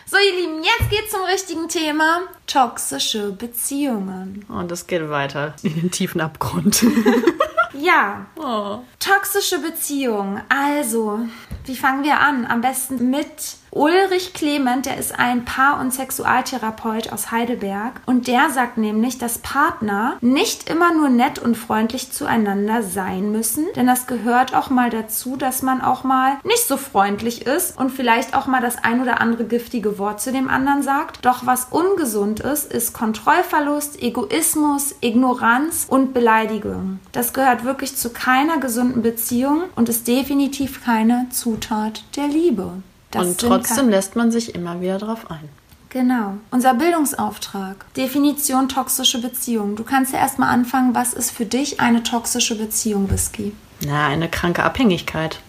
So, ihr Lieben, jetzt geht's zum richtigen Thema. Toxische Beziehungen. Und es geht weiter in den tiefen Abgrund. (laughs) (laughs) Ja, oh. toxische Beziehungen. Also, wie fangen wir an? Am besten mit Ulrich Clement, der ist ein Paar- und Sexualtherapeut aus Heidelberg und der sagt nämlich, dass Partner nicht immer nur nett und freundlich zueinander sein müssen, denn das gehört auch mal dazu, dass man auch mal nicht so freundlich ist und vielleicht auch mal das ein oder andere giftige Wort zu dem anderen sagt. Doch was ungesund ist, ist Kontrollverlust, Egoismus, Ignoranz und Beleidigung. Das gehört wirklich zu keiner gesunden Beziehung und ist definitiv keine Zutat der Liebe. Das Und trotzdem lässt man sich immer wieder drauf ein. Genau. Unser Bildungsauftrag. Definition toxische Beziehung. Du kannst ja erstmal anfangen, was ist für dich eine toxische Beziehung, Whisky? Na, eine kranke Abhängigkeit.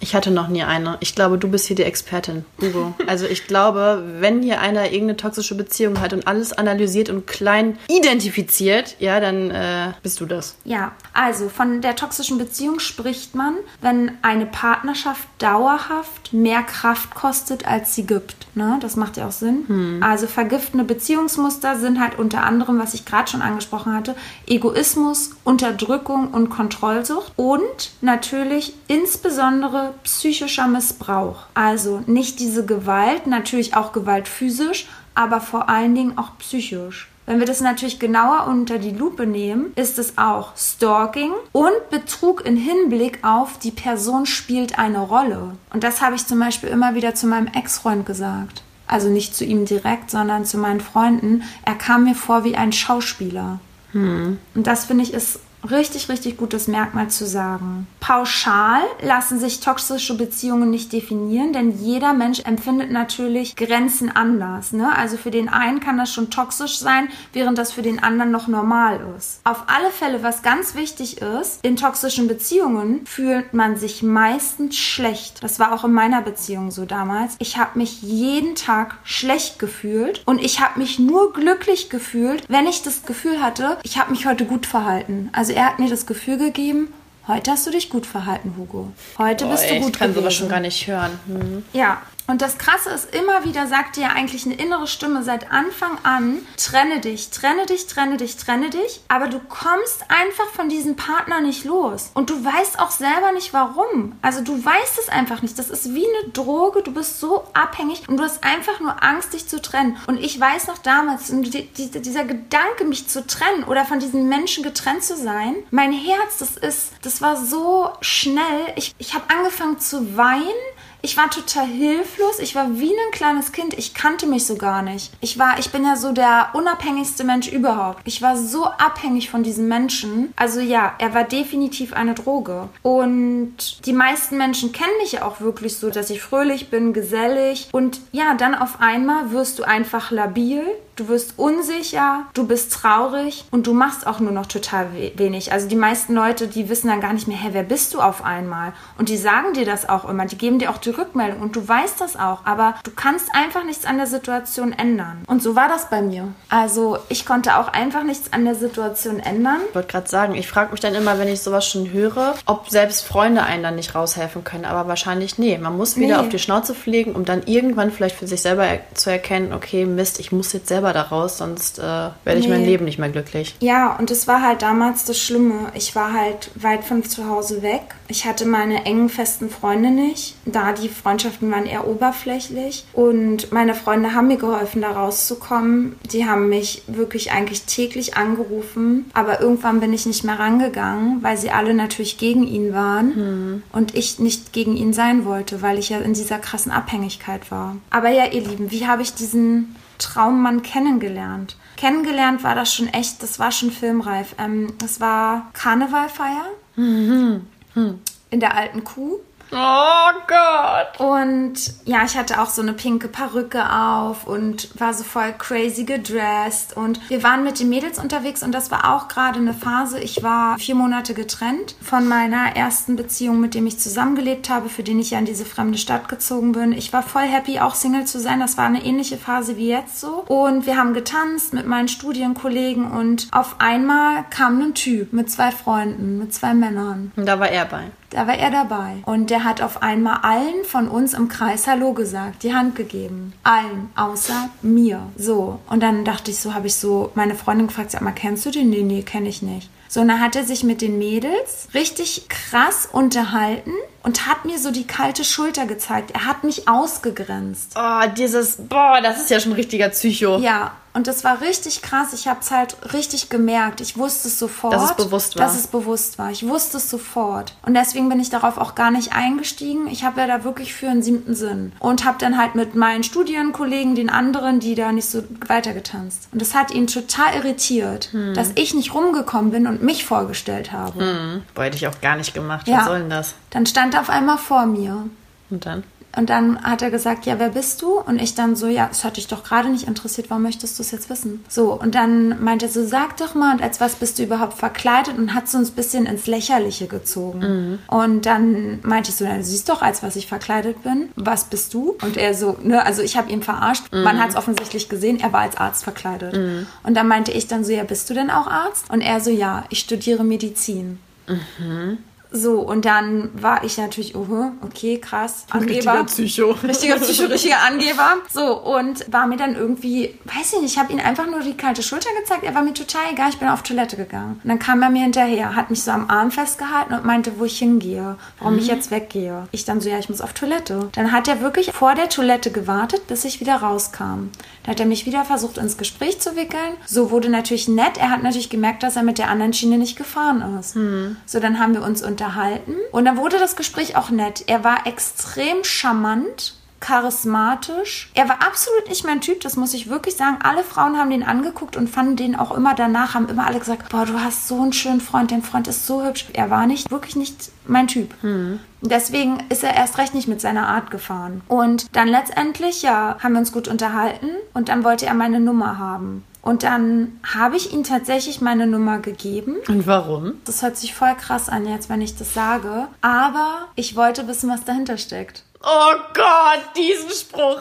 Ich hatte noch nie eine. Ich glaube, du bist hier die Expertin, Hugo. (laughs) Also ich glaube, wenn hier einer irgendeine toxische Beziehung hat und alles analysiert und klein identifiziert, ja, dann äh, bist du das. Ja, also von der toxischen Beziehung spricht man, wenn eine Partnerschaft dauerhaft mehr Kraft kostet, als sie gibt. Ne? Das macht ja auch Sinn. Also vergiftende Beziehungsmuster sind halt unter anderem, was ich gerade schon angesprochen hatte, Egoismus, Unterdrückung und Kontrollsucht und natürlich insbesondere psychischer Missbrauch. Also nicht diese Gewalt, natürlich auch Gewalt physisch, aber vor allen Dingen auch psychisch. Wenn wir das natürlich genauer unter die Lupe nehmen, ist es auch Stalking und Betrug in Hinblick auf die Person spielt eine Rolle. Und das habe ich zum Beispiel immer wieder zu meinem Ex-Freund gesagt. Also nicht zu ihm direkt, sondern zu meinen Freunden. Er kam mir vor wie ein Schauspieler. Und das finde ich ist richtig, richtig gutes Merkmal zu sagen. Pauschal lassen sich toxische Beziehungen nicht definieren, denn jeder Mensch empfindet natürlich Grenzen anders. Ne? Also für den einen kann das schon toxisch sein, während das für den anderen noch normal ist. Auf alle Fälle, was ganz wichtig ist, in toxischen Beziehungen fühlt man sich meistens schlecht. Das war auch in meiner Beziehung so damals. Ich habe mich jeden Tag schlecht gefühlt und ich habe mich nur glücklich gefühlt, wenn ich das Gefühl hatte, ich habe mich heute gut verhalten. Also er hat mir das Gefühl gegeben, heute hast du dich gut verhalten, Hugo. Heute bist du Boah, gut ich kann gewesen. sowas schon gar nicht hören. Hm. Ja, und das Krasse ist, immer wieder sagt dir ja eigentlich eine innere Stimme seit Anfang an, trenne dich, trenne dich, trenne dich, trenne dich. Aber du kommst einfach von diesem Partner nicht los. Und du weißt auch selber nicht warum. Also du weißt es einfach nicht. Das ist wie eine Droge. Du bist so abhängig und du hast einfach nur Angst, dich zu trennen. Und ich weiß noch damals, die, die, dieser Gedanke, mich zu trennen oder von diesen Menschen getrennt zu sein, mein Herz, das ist, das war so schnell. Ich, ich habe angefangen zu weinen. Ich war total hilflos. Ich war wie ein kleines Kind. Ich kannte mich so gar nicht. Ich war, ich bin ja so der unabhängigste Mensch überhaupt. Ich war so abhängig von diesen Menschen. Also ja, er war definitiv eine Droge. Und die meisten Menschen kennen mich ja auch wirklich so, dass ich fröhlich bin, gesellig. Und ja, dann auf einmal wirst du einfach labil. Du wirst unsicher, du bist traurig und du machst auch nur noch total we wenig. Also die meisten Leute, die wissen dann gar nicht mehr, hä, wer bist du auf einmal? Und die sagen dir das auch immer, die geben dir auch die Rückmeldung und du weißt das auch, aber du kannst einfach nichts an der Situation ändern. Und so war das bei mir. Also ich konnte auch einfach nichts an der Situation ändern. Ich wollte gerade sagen, ich frage mich dann immer, wenn ich sowas schon höre, ob selbst Freunde einen dann nicht raushelfen können. Aber wahrscheinlich nee. Man muss wieder Nee. auf die Schnauze fliegen, um dann irgendwann vielleicht für sich selber er zu erkennen, okay, Mist, ich muss jetzt selber da raus, sonst äh, werde ich Nee. mein Leben nicht mehr glücklich. Ja, und es war halt damals das Schlimme. Ich war halt weit von zu Hause weg. Ich hatte meine engen, festen Freunde nicht. Da die Freundschaften waren eher oberflächlich. Und meine Freunde haben mir geholfen, da rauszukommen. Die haben mich wirklich eigentlich täglich angerufen. Aber irgendwann bin ich nicht mehr rangegangen, weil sie alle natürlich gegen ihn waren. Und ich nicht gegen ihn sein wollte, weil ich ja in dieser krassen Abhängigkeit war. Aber ja, ihr Lieben, wie habe ich diesen Traummann kennengelernt. Kennengelernt war das schon echt, das war schon filmreif. Ähm, das war Karnevalfeier in der alten Kuh. Oh Gott! Und ja, ich hatte auch so eine pinke Perücke auf und war so voll crazy gedressed. Und wir waren mit den Mädels unterwegs und das war auch gerade eine Phase. Ich war vier Monate getrennt von meiner ersten Beziehung, mit dem ich zusammengelebt habe, für den ich ja in diese fremde Stadt gezogen bin. Ich war voll happy, auch Single zu sein. Das war eine ähnliche Phase wie jetzt so. Und wir haben getanzt mit meinen Studienkollegen und auf einmal kam ein Typ mit zwei Freunden, mit zwei Männern. Und da war er bei. Da war er dabei. Und der hat auf einmal allen von uns im Kreis Hallo gesagt, die Hand gegeben. Allen, außer mir. So. Und dann dachte ich so, habe ich so meine Freundin gefragt, sag mal, kennst du den? Nee, nee, kenne ich nicht. So, und dann hat er sich mit den Mädels richtig krass unterhalten und hat mir so die kalte Schulter gezeigt. Er hat mich ausgegrenzt. Oh, dieses, boah, das ist ja schon ein richtiger Psycho. Ja, und das war richtig krass. Ich habe es halt richtig gemerkt. Ich wusste es sofort. Dass es bewusst war. Dass es bewusst war. Ich wusste es sofort. Und deswegen bin ich darauf auch gar nicht eingestiegen. Ich habe ja da wirklich für einen siebten Sinn. Und habe dann halt mit meinen Studienkollegen, den anderen, die da nicht so weitergetanzt. Und das hat ihn total irritiert, Hm. dass ich nicht rumgekommen bin und mich vorgestellt habe. Hm. Boah, hätte ich auch gar nicht gemacht. Ja. Was soll denn das? Dann stand er auf einmal vor mir. Und dann? Und dann hat er gesagt, ja, wer bist du? Und ich dann so, ja, es hat dich doch gerade nicht interessiert, warum möchtest du es jetzt wissen? So, und dann meinte er so, sag doch mal, und als was bist du überhaupt verkleidet? Und hat so uns ein bisschen ins Lächerliche gezogen. Und dann meinte ich so, na, du siehst doch, als was ich verkleidet bin. Was bist du? Und er so, ne, also ich habe ihn verarscht. Man hat es offensichtlich gesehen, er war als Arzt verkleidet. Und dann meinte ich dann so, ja, bist du denn auch Arzt? Und er so, ja, ich studiere Medizin. So, und dann war ich natürlich, oh, okay, krass, Angeber. Richtiger Psycho. Richtiger Psycho, (laughs) richtiger Angeber. So, und war mir dann irgendwie, weiß ich nicht, ich habe ihm einfach nur die kalte Schulter gezeigt. Er war mir total egal, ich bin auf Toilette gegangen. Und dann kam er mir hinterher, hat mich so am Arm festgehalten und meinte, wo ich hingehe, warum ich jetzt weggehe. Ich dann so, ja, ich muss auf Toilette. Dann hat er wirklich vor der Toilette gewartet, bis ich wieder rauskam. Dann hat er mich wieder versucht, ins Gespräch zu wickeln. So wurde natürlich nett. Er hat natürlich gemerkt, dass er mit der anderen Schiene nicht gefahren ist. So, dann haben wir uns unterhalten. Und dann wurde das Gespräch auch nett. Er war extrem charmant charismatisch. Er war absolut nicht mein Typ, das muss ich wirklich sagen. Alle Frauen haben den angeguckt und fanden den auch immer danach, haben immer alle gesagt, boah, du hast so einen schönen Freund, dein Freund ist so hübsch. Er war nicht, wirklich nicht mein Typ. Deswegen ist er erst recht nicht mit seiner Art gefahren. Und dann letztendlich, ja, haben wir uns gut unterhalten und dann wollte er meine Nummer haben. Und dann habe ich ihm tatsächlich meine Nummer gegeben. Und warum? Das hört sich voll krass an jetzt, wenn ich das sage. Aber ich wollte wissen, was dahinter steckt. Oh Gott, diesen Spruch.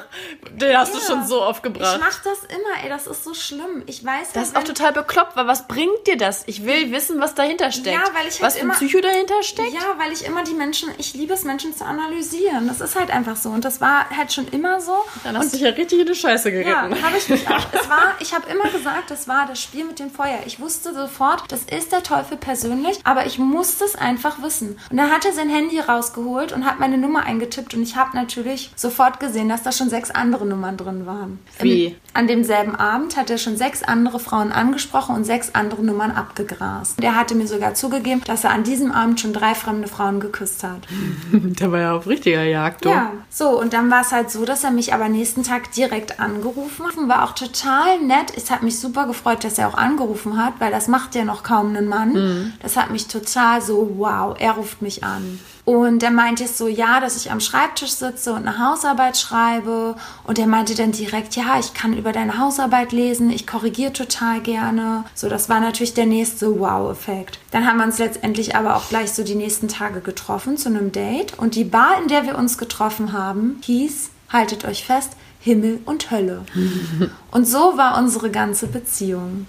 Den hast du Ja. schon so oft Ich gebracht. mach das immer, ey, das ist so schlimm. Ich weiß Das ist auch total bekloppt, weil was bringt dir das? Ich will wissen, was dahinter steckt. Ja, weil ich halt was immer- Psycho dahinter steckt? Ja, weil ich immer die Menschen, ich liebe es, Menschen zu analysieren. Das ist halt einfach so. Und das war halt schon immer so. Dann hast du dich ja richtig in die Scheiße Ja, geritten. habe ich mich auch. Es war, ich habe immer gesagt, das war das Spiel mit dem Feuer. Ich wusste sofort, das ist der Teufel persönlich, aber ich musste es einfach wissen. Und dann hat er sein Handy rausgeholt und hat meine Nummer eingetippt und ich habe natürlich sofort gesehen, dass da schon sechs andere Nummern drin waren. Wie? Im, an demselben Abend hat er schon sechs andere Frauen angesprochen und sechs andere Nummern abgegrast. Der hatte mir sogar zugegeben, dass er an diesem Abend schon drei fremde Frauen geküsst hat. (laughs) Der war ja auf richtiger Jagd, du. Ja, so und dann war es halt so, dass er mich aber nächsten Tag direkt angerufen hat. War auch total nett. Es hat mich super gefreut, dass er auch angerufen hat, weil das macht ja noch kaum einen Mann. Das hat mich total so, wow, er ruft mich an. Und er meinte es so, ja, dass ich am Schreibtisch sitze und eine Hausarbeit schreibe. Und er meinte dann direkt, ja, ich kann über deine Hausarbeit lesen, ich korrigiere total gerne. So, das war natürlich der nächste Wow-Effekt. Dann haben wir uns letztendlich aber auch gleich so die nächsten Tage getroffen zu einem Date. Und die Bar, in der wir uns getroffen haben, hieß, haltet euch fest, Himmel und Hölle. (laughs) und so war unsere ganze Beziehung.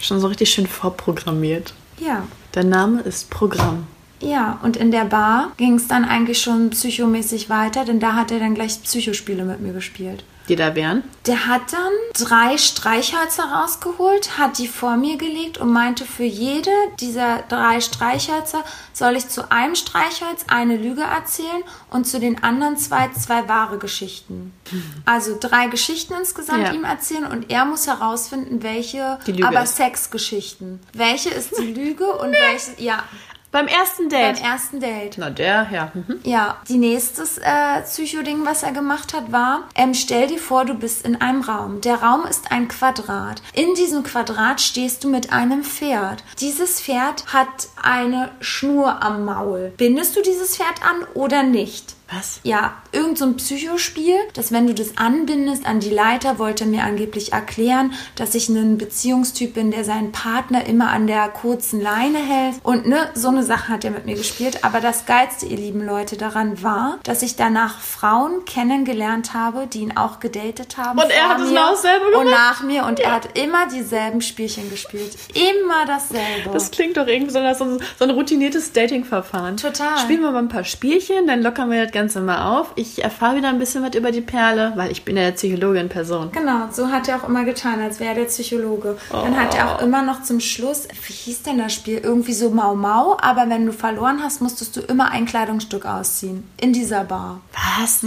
Schon so richtig schön vorprogrammiert. Ja. Der Name ist Programm. Ja, und in der Bar ging es dann eigentlich schon psychomäßig weiter, denn da hat er dann gleich Psychospiele mit mir gespielt. Die da wären? Der hat dann drei Streichhölzer rausgeholt, hat die vor mir gelegt und meinte, für jede dieser drei Streichhölzer soll ich zu einem Streichholz eine Lüge erzählen und zu den anderen zwei zwei wahre Geschichten. (laughs) Also drei Geschichten insgesamt Ja. ihm erzählen und er muss herausfinden, welche, Die Lüge aber. Sexgeschichten. Welche ist die (laughs) Lüge und welche, ja, Beim ersten beim Date. ersten Date. Na, der, ja. Mhm. Ja, die nächstes äh, Psycho-Ding, was er gemacht hat, war, ähm, stell dir vor, du bist in einem Raum. Der Raum ist ein Quadrat. In diesem Quadrat stehst du mit einem Pferd. Dieses Pferd hat eine Schnur am Maul. Bindest du dieses Pferd an oder nicht? Was? Ja, irgend so ein Psychospiel, dass wenn du das anbindest an die Leiter, wollte er mir angeblich erklären, dass ich ein Beziehungstyp bin, der seinen Partner immer an der kurzen Leine hält. Und ne, so eine Sache hat er mit mir gespielt. Aber das Geilste, ihr lieben Leute, daran war, dass ich danach Frauen kennengelernt habe, die ihn auch gedatet haben. Und er hat es auch selber Und gemacht? nach mir. Und er hat immer dieselben Spielchen gespielt. Immer dasselbe. Das klingt doch irgendwie so, als so ein, so ein routiniertes Dating-Verfahren. Total. Spielen wir mal ein paar Spielchen, dann lockern wir das Ganze mal auf. Ich erfahre wieder ein bisschen was über die Perle, weil ich bin ja der Psychologin Person. Genau, so hat er auch immer getan, als wäre er der Psychologe. Dann hat er auch immer noch zum Schluss, wie hieß denn das Spiel? Irgendwie so Mau Mau, aber wenn du verloren hast, musstest du immer ein Kleidungsstück ausziehen. In dieser Bar. Was?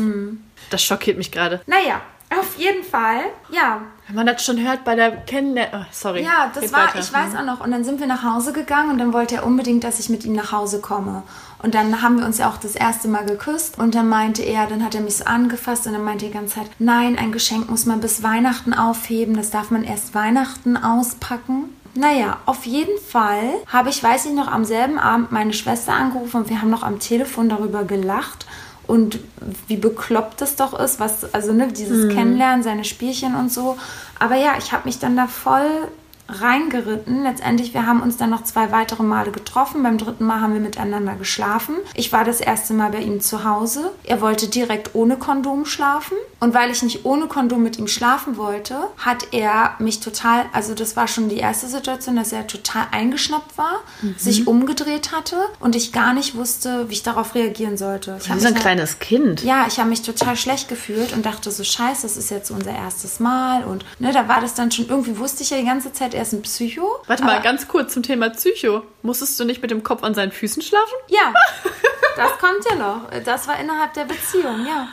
Das schockiert mich gerade. Naja, auf jeden Fall, ja. Wenn man das schon hört bei der Kennenlern... Oh, sorry. Ja, das Geht war, weiter. ich weiß auch noch. Und dann sind wir nach Hause gegangen und dann wollte er unbedingt, dass ich mit ihm nach Hause komme. Und dann haben wir uns ja auch das erste Mal geküsst und dann meinte er, dann hat er mich so angefasst und dann meinte er die ganze Zeit, nein, ein Geschenk muss man bis Weihnachten aufheben, das darf man erst Weihnachten auspacken. Naja, auf jeden Fall habe ich, weiß ich noch, am selben Abend meine Schwester angerufen und wir haben noch am Telefon darüber gelacht und wie bekloppt es doch ist, was, also ne, dieses Kennenlernen, seine Spielchen und so. Aber ja, ich habe mich dann da voll reingeritten. Letztendlich, wir haben uns dann noch zwei weitere Male getroffen. Beim dritten Mal haben wir miteinander geschlafen. Ich war das erste Mal bei ihm zu Hause. Er wollte direkt ohne Kondom schlafen. Und weil ich nicht ohne Kondom mit ihm schlafen wollte, hat er mich total, also das war schon die erste Situation, dass er total eingeschnappt war, sich umgedreht hatte und ich gar nicht wusste, wie ich darauf reagieren sollte. Ich Wie so ein dann- kleines Kind. ja, ich habe mich total schlecht gefühlt und dachte so, scheiße, das ist jetzt unser erstes Mal. Und ne, da war das dann schon, irgendwie wusste ich ja die ganze Zeit, er ist ein Psycho. Warte mal, ganz kurz zum Thema Psycho. Musstest du nicht mit dem Kopf an seinen Füßen schlafen? Ja, (laughs) das kommt ja noch. Das war innerhalb der Beziehung, ja.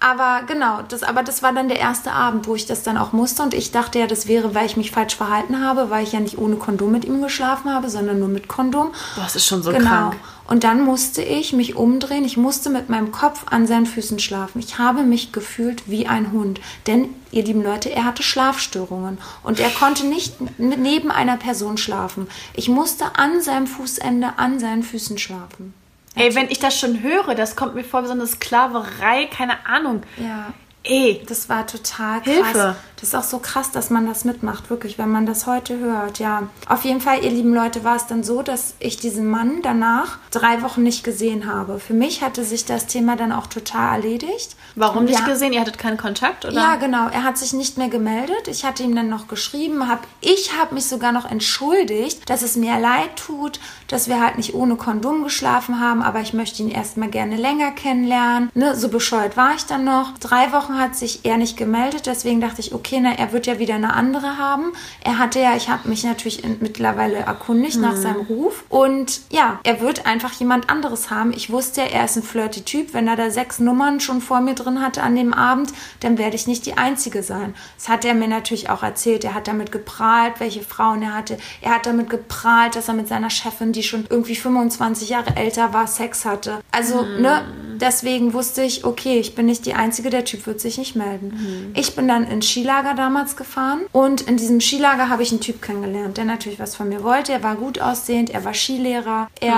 Aber genau, das, aber das war dann der erste Abend, wo ich das dann auch musste. Und ich dachte ja, das wäre, weil ich mich falsch verhalten habe, weil ich ja nicht ohne Kondom mit ihm geschlafen habe, sondern nur mit Kondom. Das ist schon so Genau. krank. Und dann musste ich mich umdrehen. Ich musste mit meinem Kopf an seinen Füßen schlafen. Ich habe mich gefühlt wie ein Hund. Denn, ihr lieben Leute, er hatte Schlafstörungen. Und er konnte nicht neben einer Person schlafen. Ich musste an seinem Fußende, an seinen Füßen schlafen. Ey, wenn ich das schon höre, das kommt mir vor wie so eine Sklaverei, keine Ahnung. Ja. Ey, Das war total krass. Hilfe. Das ist auch so krass, dass man das mitmacht, wirklich, wenn man das heute hört, ja. Auf jeden Fall, ihr lieben Leute, war es dann so, dass ich diesen Mann danach drei Wochen nicht gesehen habe. Für mich hatte sich das Thema dann auch total erledigt. warum nicht ja. gesehen? Ihr hattet keinen Kontakt, oder? Ja, genau. Er hat sich nicht mehr gemeldet. Ich hatte ihm dann noch geschrieben. Hab, ich habe mich sogar noch entschuldigt, dass es mir leid tut, dass wir halt nicht ohne Kondom geschlafen haben, aber ich möchte ihn erstmal gerne länger kennenlernen. Ne, so bescheuert war ich dann noch. Drei Wochen hat sich er nicht gemeldet, deswegen dachte ich, okay, na, er wird ja wieder eine andere haben. Er hatte ja, ich habe mich natürlich in, mittlerweile erkundigt nach seinem Ruf und ja, er wird einfach jemand anderes haben. Ich wusste ja, er ist ein flirty Typ. Wenn er da sechs Nummern schon vor mir drin hatte an dem Abend, dann werde ich nicht die Einzige sein. Das hat er mir natürlich auch erzählt. Er hat damit geprahlt, welche Frauen er hatte. Er hat damit geprahlt, dass er mit seiner Chefin, die schon irgendwie 25 Jahre älter war, Sex hatte. Also, ne, deswegen wusste ich, okay, ich bin nicht die Einzige, der Typ wird sich nicht melden. Ich bin dann ins Skilager damals gefahren und in diesem Skilager habe ich einen Typ kennengelernt, der natürlich was von mir wollte. Er war gut aussehend, er war Skilehrer, er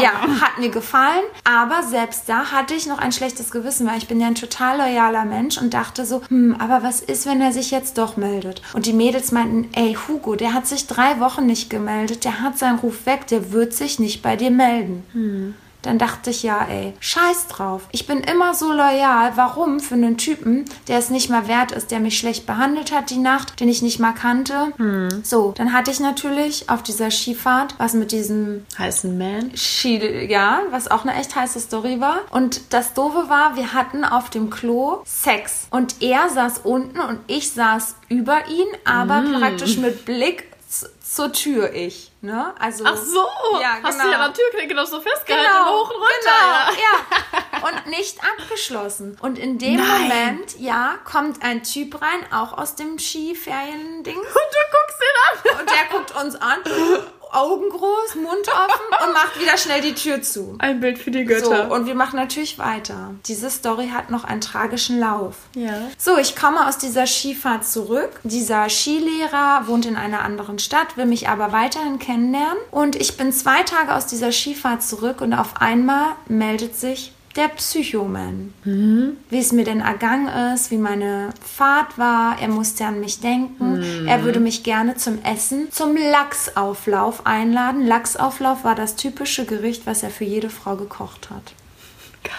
ja, hat mir gefallen, aber selbst da hatte ich noch ein schlechtes Gewissen, weil ich bin ja ein total loyaler Mensch und dachte so, hm, aber was ist, wenn er sich jetzt doch meldet? Und die Mädels meinten, ey Hugo, der hat sich drei Wochen nicht gemeldet, der hat seinen Ruf weg, der wird sich nicht bei dir melden. Dann dachte ich, ja, ey, scheiß drauf. Ich bin immer so loyal. Warum? Für einen Typen, der es nicht mal wert ist, der mich schlecht behandelt hat die Nacht, den ich nicht mal kannte. So, dann hatte ich natürlich auf dieser Skifahrt was mit diesem Heißen Man. Ski, ja, was auch eine echt heiße Story war. Und das Doofe war, wir hatten auf dem Klo Sex. Und er saß unten und ich saß über ihn, aber praktisch mit Blick zur Tür ich. Ne? Also, Ach so, Ja, hast genau. du ja an der Türklinke noch so festgehalten, Genau, hoch und runter. genau, ja. (laughs) Und nicht abgeschlossen. Und in dem Nein. Moment, ja, kommt ein Typ rein, auch aus dem Skiferiendings. Und du guckst ihn an. Und der guckt uns an, (laughs) Augen groß, Mund offen (laughs) und macht wieder schnell die Tür zu. Ein Bild für die So, Götter. und wir machen natürlich weiter. Diese Story hat noch einen tragischen Lauf. ja. So, ich komme aus dieser Skifahrt zurück. Dieser Skilehrer wohnt in einer anderen Stadt, will mich aber weiterhin kennenlernen. Und ich bin zwei Tage aus dieser Skifahrt zurück und auf einmal meldet sich der Psychoman. Wie es mir denn ergangen ist, wie meine Fahrt war. Er musste an mich denken. Er würde mich gerne zum Essen, zum Lachsauflauf einladen. Lachsauflauf war das typische Gericht, was er für jede Frau gekocht hat. Geil.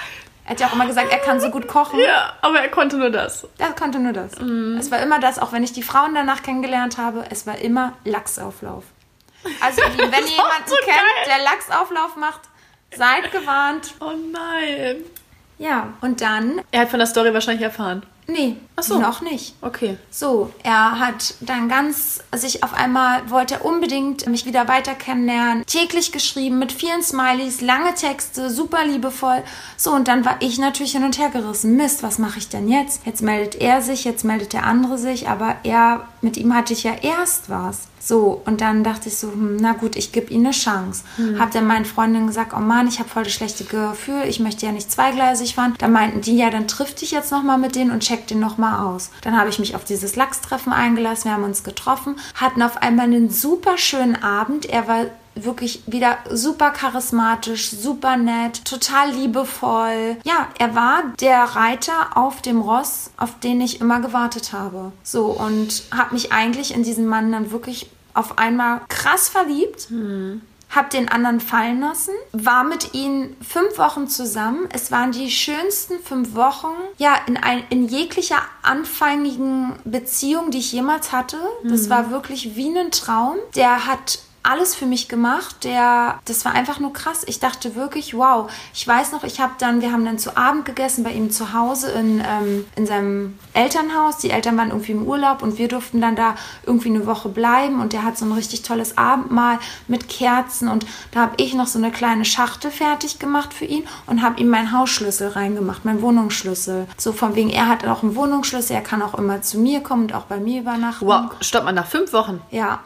Er hat ja auch immer gesagt, er kann so gut kochen. Ja, aber er konnte nur das. Er konnte nur das. Es war immer das, auch wenn ich die Frauen danach kennengelernt habe, es war immer Lachsauflauf. Also, (laughs) wenn ihr jemanden so kennt, geil. der Lachsauflauf macht, seid gewarnt. Oh nein. Ja, und dann, Er hat von der Story wahrscheinlich erfahren. nee, Ach so. noch nicht. Okay. So, er hat dann ganz sich auf einmal, wollte er unbedingt mich wieder weiter kennenlernen. Täglich geschrieben mit vielen Smileys, lange Texte, super liebevoll. So, und dann war ich natürlich hin und her gerissen. Mist, was mache ich denn jetzt? Jetzt meldet er sich, jetzt meldet der andere sich, aber er, mit ihm hatte ich ja erst was. So, und dann dachte ich so, hm, na gut, ich gebe ihm eine Chance. Hab dann meinen Freundinnen gesagt, oh Mann, ich habe voll das schlechte Gefühl, ich möchte ja nicht zweigleisig fahren. Dann meinten die, ja, dann triff dich jetzt nochmal mit denen und check den nochmal aus. Dann habe ich mich auf dieses Lachstreffen eingelassen, wir haben uns getroffen, hatten auf einmal einen super schönen Abend. Er war wirklich wieder super charismatisch, super nett, total liebevoll. Ja, er war der Reiter auf dem Ross, auf den ich immer gewartet habe. So und habe mich eigentlich in diesen Mann dann wirklich auf einmal krass verliebt. Hab den anderen fallen lassen, war mit ihnen fünf Wochen zusammen. Es waren die schönsten fünf Wochen, ja, in, ein, in jeglicher anfangigen Beziehung, die ich jemals hatte. Das war wirklich wie ein Traum. Der hat alles für mich gemacht. Der, das war einfach nur krass. Ich dachte wirklich, wow. Ich weiß noch, ich habe dann, wir haben dann zu Abend gegessen bei ihm zu Hause in, ähm, in seinem Elternhaus. Die Eltern waren irgendwie im Urlaub und wir durften dann da irgendwie eine Woche bleiben. Und der hat so ein richtig tolles Abendmahl mit Kerzen. Und da habe ich noch so eine kleine Schachtel fertig gemacht für ihn und habe ihm meinen Hausschlüssel reingemacht, meinen Wohnungsschlüssel. So von wegen, er hat auch einen Wohnungsschlüssel, er kann auch immer zu mir kommen und auch bei mir übernachten. Wow, stopp mal nach fünf Wochen. Ja.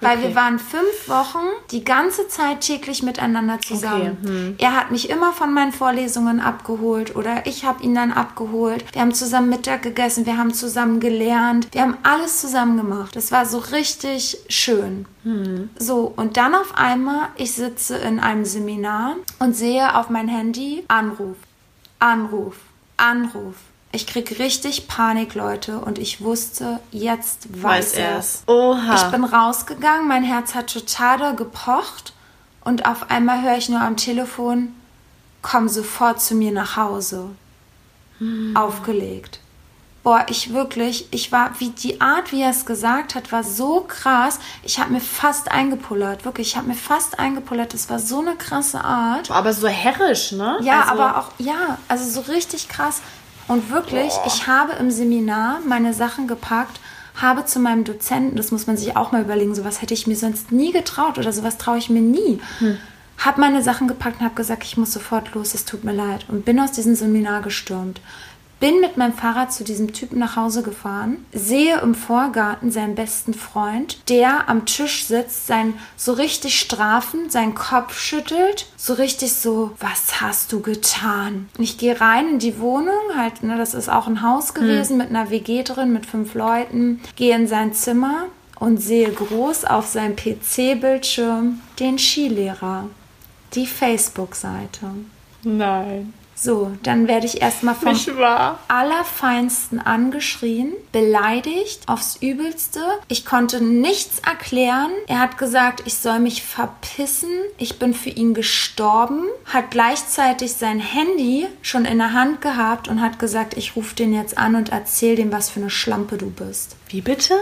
Weil okay. wir waren fünf Wochen die ganze Zeit täglich miteinander zusammen. Okay, hm. Er hat mich immer von meinen Vorlesungen abgeholt oder ich habe ihn dann abgeholt. Wir haben zusammen Mittag gegessen, wir haben zusammen gelernt, wir haben alles zusammen gemacht. Das war so richtig schön. Hm. So, und dann auf einmal, ich sitze in einem Seminar und sehe auf mein Handy Anruf, Anruf, Anruf. Ich krieg richtig Panik, Leute, und ich wusste, jetzt weiß, Weiß er er's. es. Oha. Ich bin rausgegangen, mein Herz hat total gepocht und auf einmal höre ich nur am Telefon, komm sofort zu mir nach Hause. Aufgelegt. Boah, ich wirklich, ich war, wie die Art, wie er es gesagt hat, war so krass. Ich habe mir fast eingepullert, wirklich, ich habe mir fast eingepullert. Das war so eine krasse Art. Aber so herrisch, ne? Ja, also, aber auch, ja, also so richtig krass. Und wirklich, ich habe im Seminar meine Sachen gepackt, habe zu meinem Dozenten, das muss man sich auch mal überlegen, sowas hätte ich mir sonst nie getraut oder sowas traue ich mir nie. Habe meine Sachen gepackt und habe gesagt, ich muss sofort los, es tut mir leid. Und bin aus diesem Seminar gestürmt. Bin mit meinem Fahrrad zu diesem Typen nach Hause gefahren, sehe im Vorgarten seinen besten Freund, der am Tisch sitzt, sein so richtig strafend, seinen Kopf schüttelt, so richtig so, was hast du getan? Und ich gehe rein in die Wohnung, halt, ne, das ist auch ein Haus gewesen mit einer WG drin, mit fünf Leuten, gehe in sein Zimmer und sehe groß auf seinem PC-Bildschirm den Skilehrer, die Facebook-Seite. Nein. So, dann werde ich erstmal vom allerfeinsten angeschrien, beleidigt aufs Übelste. Ich konnte nichts erklären. Er hat gesagt, ich soll mich verpissen. Ich bin für ihn gestorben. Hat gleichzeitig sein Handy schon in der Hand gehabt und hat gesagt, ich rufe den jetzt an und erzähl dem, was für eine Schlampe du bist. Wie bitte?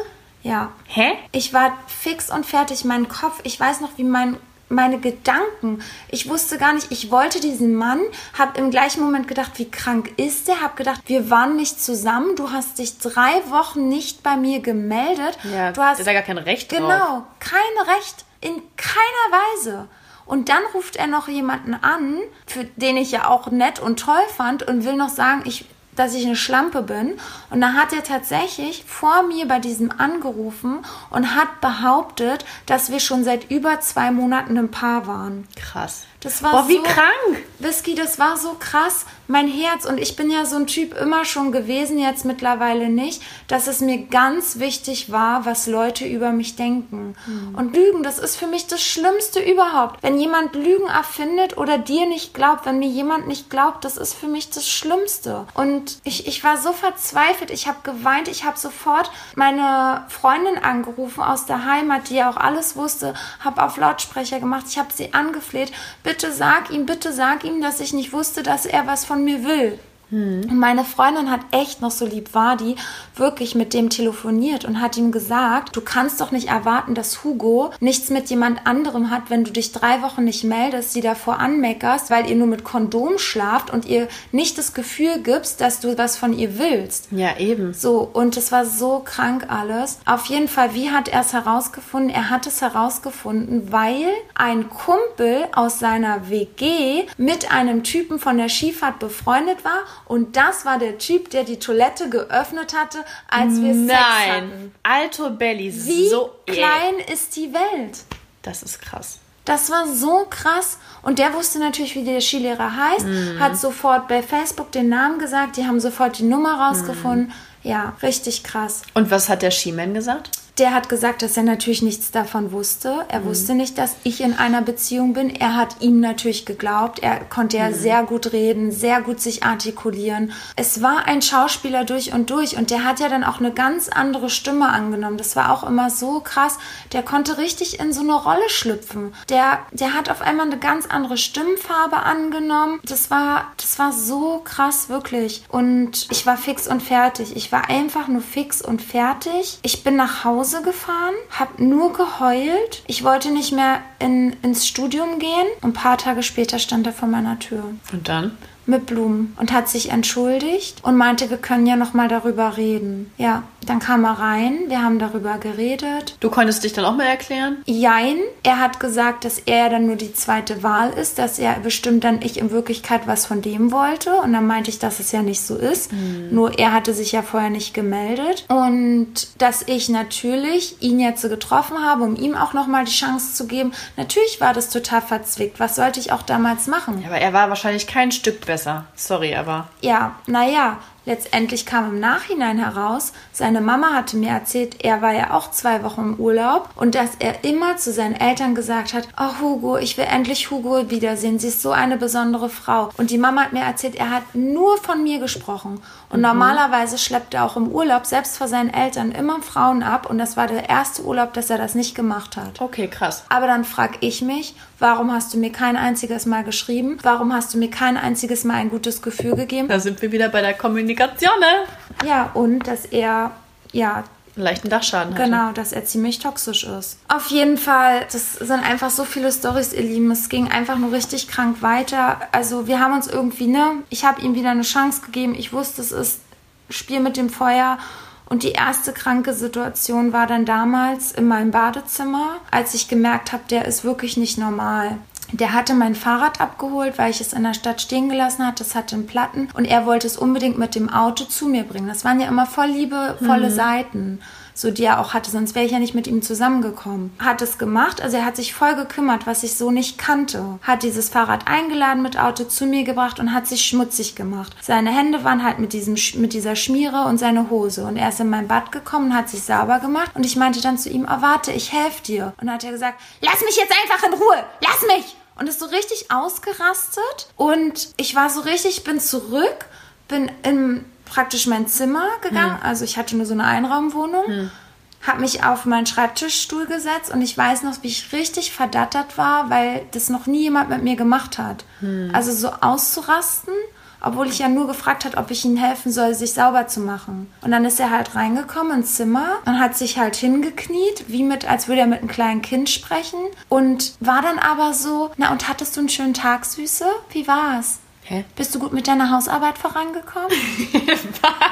Ja. Hä? Ich war fix und fertig. Mein Kopf, ich weiß noch, wie mein meine Gedanken. Ich wusste gar nicht, ich wollte diesen Mann, habe im gleichen Moment gedacht, wie krank ist der? Habe gedacht, wir waren nicht zusammen. Du hast dich drei Wochen nicht bei mir gemeldet. Ja, du hast ist ja gar kein Recht drauf. Genau, kein Recht in keiner Weise. Und dann ruft er noch jemanden an, für den ich ja auch nett und toll fand und will noch sagen, ich dass ich eine Schlampe bin. Und dann hat er tatsächlich vor mir bei diesem angerufen und hat behauptet, dass wir schon seit über zwei Monaten ein Paar waren. Krass. Das war Boah, wie so, krank. Whisky, das war so krass. Mein Herz, und ich bin ja so ein Typ immer schon gewesen, jetzt mittlerweile nicht, dass es mir ganz wichtig war, was Leute über mich denken. Und Lügen, das ist für mich das Schlimmste überhaupt. Wenn jemand Lügen erfindet oder dir nicht glaubt, wenn mir jemand nicht glaubt, das ist für mich das Schlimmste. Und ich, ich war so verzweifelt, ich habe geweint, ich habe sofort meine Freundin angerufen aus der Heimat, die ja auch alles wusste, habe auf Lautsprecher gemacht, ich habe sie angefleht, bitte sag ihm, bitte sag ihm, dass ich nicht wusste, dass er was von mir will. Und meine Freundin hat echt noch so lieb war die wirklich mit dem telefoniert und hat ihm gesagt, du kannst doch nicht erwarten, dass Hugo nichts mit jemand anderem hat, wenn du dich drei Wochen nicht meldest, sie davor anmeckerst, weil ihr nur mit Kondom schlaft und ihr nicht das Gefühl gibst, dass du was von ihr willst. Ja, eben. So, und es war so krank alles. Auf jeden Fall, wie hat er es herausgefunden? Er hat es herausgefunden, weil ein Kumpel aus seiner WG mit einem Typen von der Skifahrt befreundet war und das war der Typ, der die Toilette geöffnet hatte, als wir Sex hatten. Nein. Alto Belly. Wie so klein ist die Welt? Das ist krass. Das war so krass. Und der wusste natürlich, wie der Skilehrer heißt, hat sofort bei Facebook den Namen gesagt, die haben sofort die Nummer rausgefunden. Ja, richtig krass. Und was hat der Skiman gesagt? Der hat gesagt, dass er natürlich nichts davon wusste. Er wusste nicht, dass ich in einer Beziehung bin. Er hat ihm natürlich geglaubt. Er konnte ja sehr gut reden, sehr gut sich artikulieren. Es war ein Schauspieler durch und durch und der hat ja dann auch eine ganz andere Stimme angenommen. Das war auch immer so krass. Der konnte richtig in so eine Rolle schlüpfen. Der, der hat auf einmal eine ganz andere Stimmfarbe angenommen. Das war, das war so krass, wirklich. Und ich war fix und fertig. Ich war einfach nur fix und fertig. Ich bin nach Hause gefahren, habe nur geheult. Ich wollte nicht mehr in, ins Studium gehen. Und ein paar Tage später stand er vor meiner Tür Und dann? Mit Blumen und hat sich entschuldigt und meinte, wir können ja noch mal darüber reden. Ja, dann kam er rein, wir haben darüber geredet. Du konntest dich dann auch mal erklären? Jein, er hat gesagt, dass er dann nur die zweite Wahl ist, dass er bestimmt dann ich in Wirklichkeit was von dem wollte. Und dann meinte ich, dass es ja nicht so ist. Nur er hatte sich ja vorher nicht gemeldet. Und dass ich natürlich ihn jetzt so getroffen habe, um ihm auch nochmal die Chance zu geben. Natürlich war das total verzwickt. Was sollte ich auch damals machen? Ja, aber er war wahrscheinlich kein Stück besser. Sorry, aber. Ja, naja, letztendlich kam im Nachhinein heraus, seine Mama hatte mir erzählt, er war ja auch zwei Wochen im Urlaub und dass er immer zu seinen Eltern gesagt hat, oh Hugo, ich will endlich Hugo wiedersehen, sie ist so eine besondere Frau. Und die Mama hat mir erzählt, er hat nur von mir gesprochen. Und normalerweise schleppt er auch im Urlaub, selbst vor seinen Eltern, immer Frauen ab und das war der erste Urlaub, dass er das nicht gemacht hat. Okay, krass. Aber dann frag ich mich, warum hast du mir kein einziges Mal geschrieben? Warum hast du mir kein einziges Mal ein gutes Gefühl gegeben? Da sind wir wieder bei der Kommunikation, ne? Ja, und dass er, ja, Einen leichten Dachschaden hatte. genau, dass er ziemlich toxisch ist. Auf jeden Fall, das sind einfach so viele Stories, ihr Lieben. Es ging einfach nur richtig krank weiter. Also wir haben uns irgendwie, ne, ich habe ihm wieder eine Chance gegeben. Ich wusste, es ist Spiel mit dem Feuer. Und die erste kranke Situation war dann damals in meinem Badezimmer, als ich gemerkt habe, der ist wirklich nicht normal. Der hatte mein Fahrrad abgeholt, weil ich es in der Stadt stehen gelassen hatte. Das hatte einen Platten und er wollte es unbedingt mit dem Auto zu mir bringen. Das waren ja immer voll liebevolle Seiten, so die er auch hatte. Sonst wäre ich ja nicht mit ihm zusammengekommen. Hat es gemacht, also er hat sich voll gekümmert, was ich so nicht kannte. Hat dieses Fahrrad eingeladen mit Auto zu mir gebracht und hat sich schmutzig gemacht. Seine Hände waren halt mit, diesem, mit dieser Schmiere und seine Hose. Und er ist in mein Bad gekommen und hat sich sauber gemacht. Und ich meinte dann zu ihm, oh, warte, ich helfe dir. Und dann hat er gesagt, lass mich jetzt einfach in Ruhe, lass mich! Und ist so richtig ausgerastet. Und ich war so richtig, bin zurück, bin in praktisch mein Zimmer gegangen. Also ich hatte nur so eine Einraumwohnung. Hab mich auf meinen Schreibtischstuhl gesetzt und ich weiß noch, wie ich richtig verdattert war, weil das noch nie jemand mit mir gemacht hat. Also so auszurasten, obwohl ich ja nur gefragt hat, ob ich ihm helfen soll, sich sauber zu machen. Und dann ist er halt reingekommen ins Zimmer und hat sich halt hingekniet, wie mit, als würde er mit einem kleinen Kind sprechen. Und war dann aber so, na und hattest du einen schönen Tag, Süße? Wie war's? Hä? Bist du gut mit deiner Hausarbeit vorangekommen? (laughs)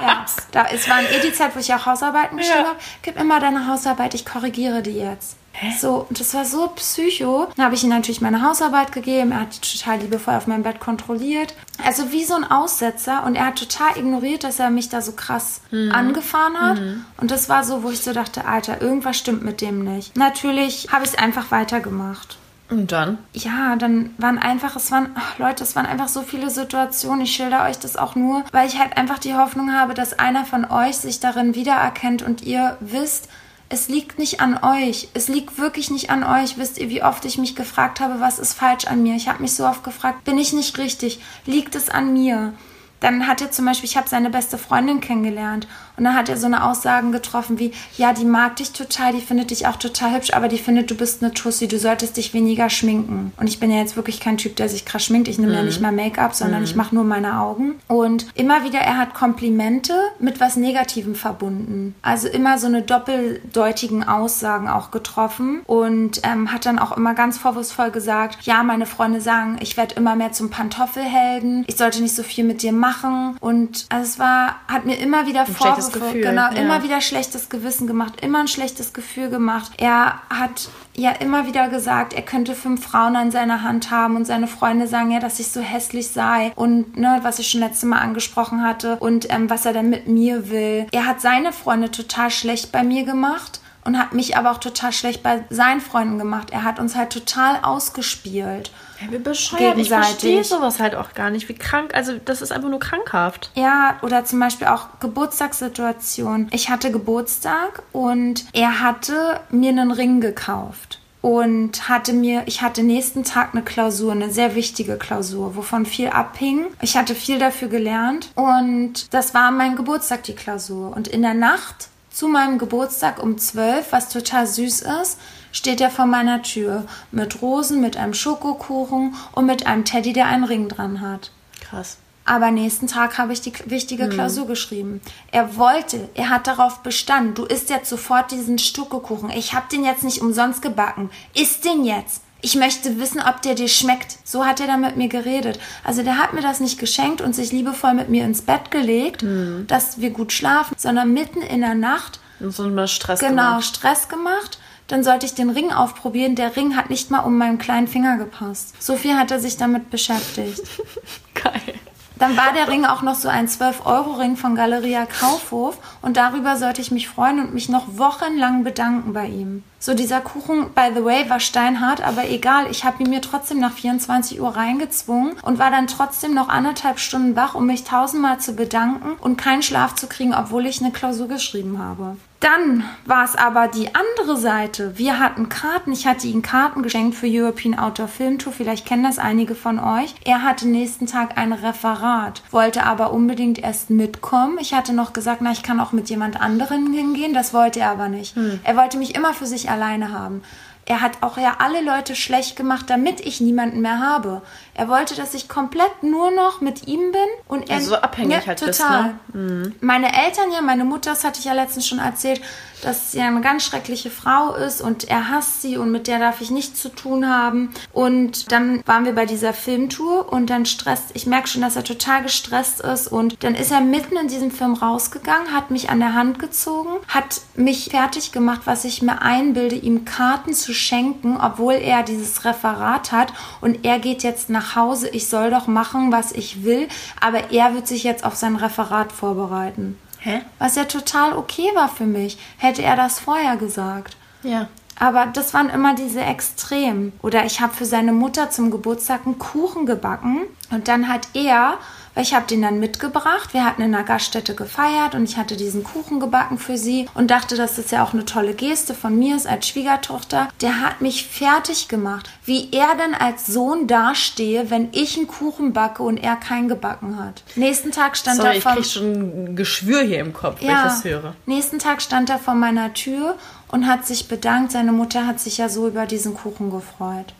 Ja, da, es war eh die Zeit, wo ich auch Hausarbeiten geschrieben Ja. habe. Gib immer deine Hausarbeit, ich korrigiere die jetzt. So, und das war so psycho. Dann habe ich ihm natürlich meine Hausarbeit gegeben. Er hat die total liebevoll auf meinem Bett kontrolliert. Also wie so ein Aussetzer. Und er hat total ignoriert, dass er mich da so krass angefahren hat. Und das war so, wo ich so dachte, Alter, irgendwas stimmt mit dem nicht. Natürlich habe ich es einfach weitergemacht Und dann? ja, dann waren einfach, es waren, ach, Leute, es waren einfach so viele Situationen. Ich schilder euch das auch nur, weil ich halt einfach die Hoffnung habe, dass einer von euch sich darin wiedererkennt und ihr wisst, es liegt nicht an euch. Es liegt wirklich nicht an euch. Wisst ihr, wie oft ich mich gefragt habe, was ist falsch an mir? Ich habe mich so oft gefragt, bin ich nicht richtig? Liegt es an mir? Dann hat er zum Beispiel, ich habe seine beste Freundin kennengelernt Und dann hat er so eine Aussagen getroffen wie, ja, die mag dich total, die findet dich auch total hübsch, aber die findet, du bist eine Tussi, du solltest dich weniger schminken. Und ich bin ja jetzt wirklich kein Typ, der sich krass schminkt. Ich nehme mhm. ja nicht mal Make-up, sondern mhm. ich mache nur meine Augen. Und immer wieder, er hat Komplimente mit was Negativem verbunden. Also immer so eine doppeldeutigen Aussagen auch getroffen und ähm, hat dann auch immer ganz vorwurfsvoll gesagt, ja, meine Freunde sagen, ich werde immer mehr zum Pantoffelhelden, ich sollte nicht so viel mit dir machen. Und also es war, hat mir immer wieder Vorwürfe, genau, ja. immer wieder schlechtes Gewissen gemacht, immer ein schlechtes Gefühl gemacht. Er hat ja immer wieder gesagt, er könnte fünf Frauen an seiner Hand haben und seine Freunde sagen ja, dass ich so hässlich sei und ne, was ich schon letztes Mal angesprochen hatte und ähm, was er dann mit mir will. Er hat seine Freunde total schlecht bei mir gemacht und hat mich aber auch total schlecht bei seinen Freunden gemacht. Er hat uns halt total ausgespielt. Ja, wie bescheuert. Ich verstehe sowas halt auch gar nicht. Wie krank. Also, das ist einfach nur krankhaft. Ja, oder zum Beispiel auch Geburtstagssituation. Ich hatte Geburtstag und er hatte mir einen Ring gekauft und hatte mir, ich hatte nächsten Tag eine Klausur, eine sehr wichtige Klausur, wovon viel abhing. Ich hatte viel dafür gelernt und das war mein Geburtstag, die Klausur. Und in der Nacht zu meinem Geburtstag um 12, was total süß ist, steht er vor meiner Tür mit Rosen, mit einem Schokokuchen und mit einem Teddy, der einen Ring dran hat. Krass. Aber nächsten Tag habe ich die wichtige hm. Klausur mhm. geschrieben. Er wollte, er hat darauf bestanden, du isst jetzt sofort diesen Schokokuchen. Ich habe den jetzt nicht umsonst gebacken. Iss den jetzt. Ich möchte wissen, ob der dir schmeckt. So hat er dann mit mir geredet. Also der hat mir das nicht geschenkt und sich liebevoll mit mir ins Bett gelegt, mhm. dass wir gut schlafen, sondern mitten in der Nacht. Und so einen Stress genau, gemacht. Genau, Stress gemacht dann sollte ich den Ring aufprobieren. Der Ring hat nicht mal um meinen kleinen Finger gepasst. So viel hat er sich damit beschäftigt. (laughs) Geil. Dann war der Ring auch noch so ein 12-Euro-Ring von Galeria Kaufhof und darüber sollte ich mich freuen und mich noch wochenlang bedanken bei ihm. So dieser Kuchen, by the way, war steinhart, aber egal, ich habe ihn mir trotzdem nach 24 Uhr reingezwungen und war dann trotzdem noch anderthalb Stunden wach, um mich tausendmal zu bedanken und keinen Schlaf zu kriegen, obwohl ich eine Klausur geschrieben habe. Dann war es aber die andere Seite. Wir hatten Karten. Ich hatte ihm Karten geschenkt für European Outdoor Film Tour. Vielleicht kennen das einige von euch. Er hatte nächsten Tag ein Referat, wollte aber unbedingt erst mitkommen. Ich hatte noch gesagt, na, ich kann auch mit jemand anderem hingehen. Das wollte er aber nicht. Hm. Er wollte mich immer für sich alleine haben. Er hat auch ja alle Leute schlecht gemacht, damit ich niemanden mehr habe. Er wollte, dass ich komplett nur noch mit ihm bin und er also so abhängig ja, halt total. Bist, ne? mhm. Meine Eltern ja, meine Mutter, das hatte ich ja letztens schon erzählt, dass sie eine ganz schreckliche Frau ist und er hasst sie und mit der darf ich nichts zu tun haben. Und dann waren wir bei dieser Filmtour und dann stresst, ich merke schon, dass er total gestresst ist und dann ist er mitten in diesem Film rausgegangen, hat mich an der Hand gezogen, hat mich fertig gemacht, was ich mir einbilde, ihm Karten zu schenken, obwohl er dieses Referat hat und er geht jetzt nach Hause, ich soll doch machen, was ich will, aber er wird sich jetzt auf sein Referat vorbereiten. Hä? Was ja total okay war für mich. Hätte er das vorher gesagt. Ja. Aber das waren immer diese Extremen. Oder ich habe für seine Mutter zum Geburtstag einen Kuchen gebacken und dann hat er ich habe den dann mitgebracht. Wir hatten in einer Gaststätte gefeiert und ich hatte diesen Kuchen gebacken für sie und dachte, dass das ja auch eine tolle Geste von mir ist als Schwiegertochter. Der hat mich fertig gemacht, wie er denn als Sohn dastehe, wenn ich einen Kuchen backe und er keinen gebacken hat. Nächsten Tag stand Sorry, er vor... ich krieg schon ein Geschwür hier im Kopf, ja, wenn ich das höre. Nächsten Tag stand er vor meiner Tür und hat sich bedankt. Seine Mutter hat sich ja so über diesen Kuchen gefreut.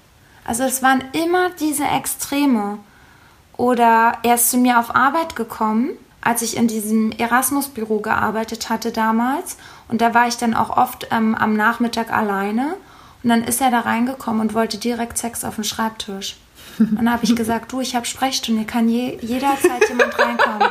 Also es waren immer diese Extreme. Oder er ist zu mir auf Arbeit gekommen, als ich in diesem Erasmus-Büro gearbeitet hatte damals. Und da war ich dann auch oft ähm, am Nachmittag alleine. Und dann ist er da reingekommen und wollte direkt Sex auf den Schreibtisch. Und dann habe ich gesagt, du, ich habe Sprechstunde, kann je, jederzeit jemand reinkommen.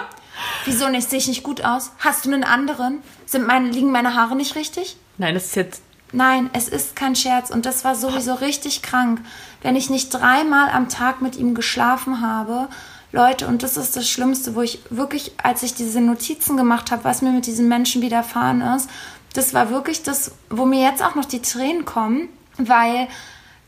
Wieso nicht? Sehe ich nicht gut aus? Hast du einen anderen? Sind meine, liegen meine Haare nicht richtig? Nein, das ist jetzt. Nein, es ist kein Scherz und das war sowieso richtig krank wenn ich nicht dreimal am Tag mit ihm geschlafen habe. Leute, und das ist das Schlimmste, wo ich wirklich, als ich diese Notizen gemacht habe, was mir mit diesem Menschen widerfahren ist, das war wirklich das, wo mir jetzt auch noch die Tränen kommen, weil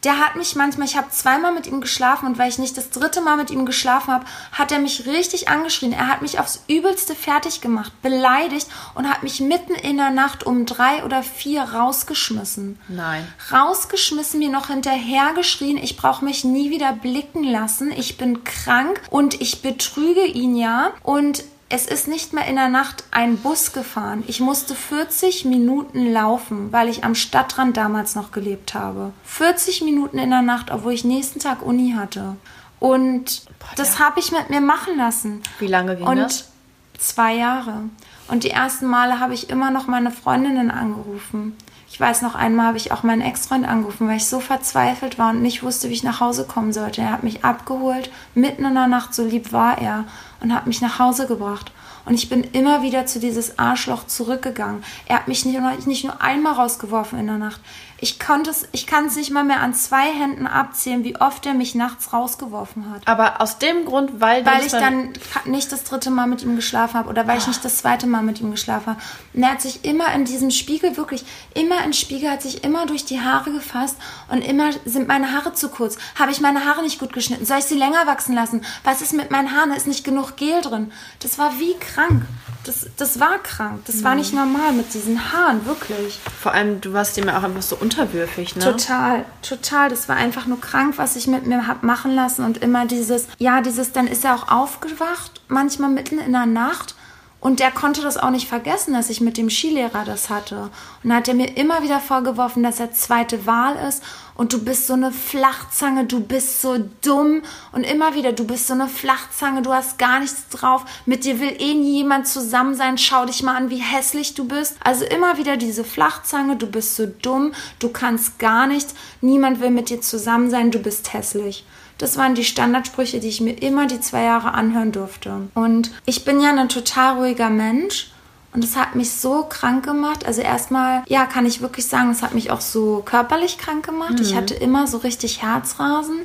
der hat mich manchmal, ich habe zweimal mit ihm geschlafen und weil ich nicht das dritte Mal mit ihm geschlafen habe, hat er mich richtig angeschrien. Er hat mich aufs Übelste fertig gemacht, beleidigt und hat mich mitten in der Nacht um drei oder vier rausgeschmissen. Nein. Rausgeschmissen, mir noch hinterher geschrien, ich brauche mich nie wieder blicken lassen, ich bin krank und ich betrüge ihn ja und es ist nicht mehr in der Nacht ein Bus gefahren. Ich musste 40 Minuten laufen, weil ich am Stadtrand damals noch gelebt habe. 40 Minuten in der Nacht, obwohl ich nächsten Tag Uni hatte. Und Boah, das habe ich mit mir machen lassen. Wie lange ging Und das? zwei Jahre. Und die ersten Male habe ich immer noch meine Freundinnen angerufen. Ich weiß noch einmal habe ich auch meinen Ex-Freund angerufen, weil ich so verzweifelt war und nicht wusste, wie ich nach Hause kommen sollte. Er hat mich abgeholt, mitten in der Nacht, so lieb war er, und hat mich nach Hause gebracht. Und ich bin immer wieder zu dieses Arschloch zurückgegangen. Er hat mich nicht, nicht nur einmal rausgeworfen in der Nacht. Ich konnte es, ich kann es nicht mal mehr an zwei Händen abzählen, wie oft er mich nachts rausgeworfen hat. Aber aus dem Grund, weil Weil ich dann nicht das dritte Mal mit ihm geschlafen habe oder weil ich nicht das zweite Mal mit ihm geschlafen habe. Und er hat sich immer in diesem Spiegel, wirklich, immer im Spiegel, hat sich immer durch die Haare gefasst und immer sind meine Haare zu kurz. Habe ich meine Haare nicht gut geschnitten? Soll ich sie länger wachsen lassen? Was ist mit meinen Haaren? Da ist nicht genug Gel drin. Das war wie krank. Das, das war krank. Das war nicht normal mit diesen Haaren, wirklich. Vor allem, du warst ihm ja auch einfach so unterwürfig, ne? Total, total. Das war einfach nur krank, was ich mit mir hab machen lassen. Und immer dieses, ja, dieses, dann ist er auch aufgewacht, manchmal mitten in der Nacht. Und der konnte das auch nicht vergessen, dass ich mit dem Skilehrer das hatte. Und hat er mir immer wieder vorgeworfen, dass er zweite Wahl ist und du bist so eine Flachzange, du bist so dumm und immer wieder, du bist so eine Flachzange, du hast gar nichts drauf, mit dir will eh nie jemand zusammen sein, schau dich mal an, wie hässlich du bist. Also immer wieder diese Flachzange, du bist so dumm, du kannst gar nichts, niemand will mit dir zusammen sein, du bist hässlich. Das waren die Standardsprüche, die ich mir immer die zwei Jahre anhören durfte. Und ich bin ja ein total ruhiger Mensch und es hat mich so krank gemacht. Also erstmal, ja, kann ich wirklich sagen, es hat mich auch so körperlich krank gemacht. Mhm. Ich hatte immer so richtig Herzrasen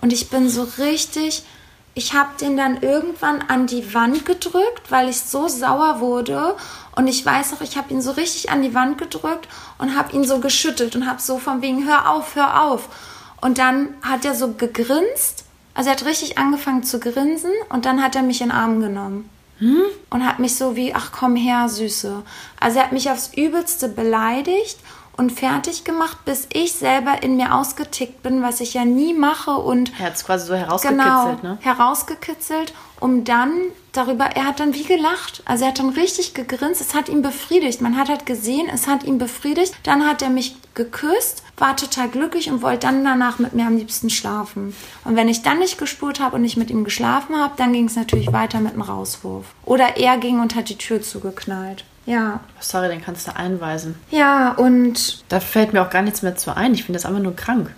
und ich bin so richtig, ich habe den dann irgendwann an die Wand gedrückt, weil ich so sauer wurde. Und ich weiß auch, ich habe ihn so richtig an die Wand gedrückt und habe ihn so geschüttelt und habe so von wegen, hör auf, hör auf. Und dann hat er so gegrinst. Also er hat richtig angefangen zu grinsen und dann hat er mich in den Arm genommen. Hm? Und hat mich so wie, ach komm her, Süße. Also er hat mich aufs Übelste beleidigt und fertig gemacht, bis ich selber in mir ausgetickt bin, was ich ja nie mache und er hat es quasi so herausgekitzelt, genau, ne? herausgekitzelt, um dann darüber, er hat dann wie gelacht, also er hat dann richtig gegrinst, es hat ihn befriedigt, man hat halt gesehen, es hat ihn befriedigt, dann hat er mich geküsst, war total glücklich und wollte dann danach mit mir am liebsten schlafen. Und wenn ich dann nicht gespurt habe und nicht mit ihm geschlafen habe, dann ging es natürlich weiter mit einem Rauswurf. Oder er ging und hat die Tür zugeknallt. Ja. Sorry, den kannst du einweisen. Ja, und. Da fällt mir auch gar nichts mehr zu ein. Ich finde das einfach nur krank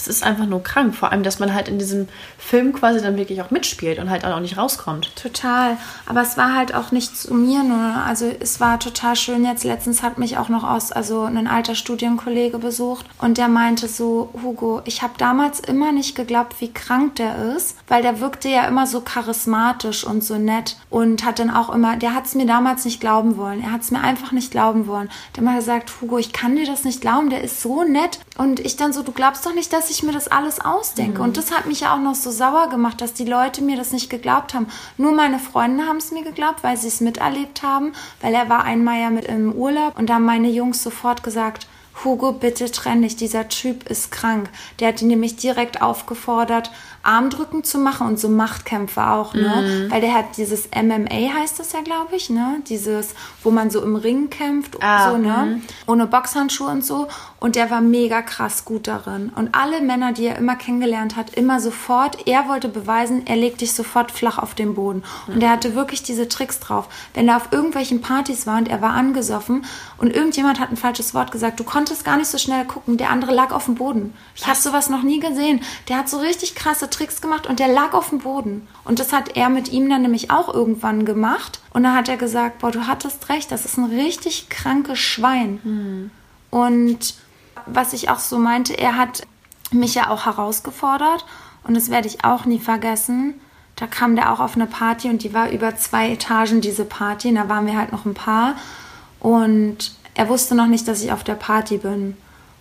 es ist einfach nur krank. Vor allem, dass man halt in diesem Film quasi dann wirklich auch mitspielt und halt auch nicht rauskommt. Total. Aber es war halt auch nicht zu mir nur. Also es war total schön. Jetzt letztens hat mich auch noch aus, also ein alter Studienkollege besucht und der meinte so, Hugo, ich habe damals immer nicht geglaubt, wie krank der ist, weil der wirkte ja immer so charismatisch und so nett und hat dann auch immer, der hat es mir damals nicht glauben wollen. Er hat es mir einfach nicht glauben wollen. Der hat mal gesagt, Hugo, ich kann dir das nicht glauben, der ist so nett. Und ich dann so, du glaubst doch nicht, dass ich mir das alles ausdenke. Mhm. Und das hat mich ja auch noch so sauer gemacht, dass die Leute mir das nicht geglaubt haben. Nur meine Freunde haben es mir geglaubt, weil sie es miterlebt haben, weil er war einmal ja mit im Urlaub und da haben meine Jungs sofort gesagt, Hugo, bitte trenn dich, dieser Typ ist krank. Der hat ihn nämlich direkt aufgefordert, Armdrücken zu machen und so Machtkämpfe auch, ne? Mhm. Weil der hat dieses MMA heißt das ja, glaube ich, ne? Dieses, wo man so im Ring kämpft, ah, so, ne? Mhm. Ohne Boxhandschuhe und so. Und der war mega krass gut darin. Und alle Männer, die er immer kennengelernt hat, immer sofort, er wollte beweisen, er legt dich sofort flach auf den Boden. Mhm. Und er hatte wirklich diese Tricks drauf. Wenn er auf irgendwelchen Partys war und er war angesoffen und irgendjemand hat ein falsches Wort gesagt, du konntest gar nicht so schnell gucken, der andere lag auf dem Boden. Ich habe sowas noch nie gesehen. Der hat so richtig krasse Tricks gemacht und der lag auf dem Boden. Und das hat er mit ihm dann nämlich auch irgendwann gemacht. Und dann hat er gesagt, boah, du hattest recht, das ist ein richtig krankes Schwein. Mhm. Und was ich auch so meinte, er hat mich ja auch herausgefordert. Und das werde ich auch nie vergessen. Da kam der auch auf eine Party und die war über zwei Etagen, diese Party. Und da waren wir halt noch ein paar. Und er wusste noch nicht, dass ich auf der Party bin.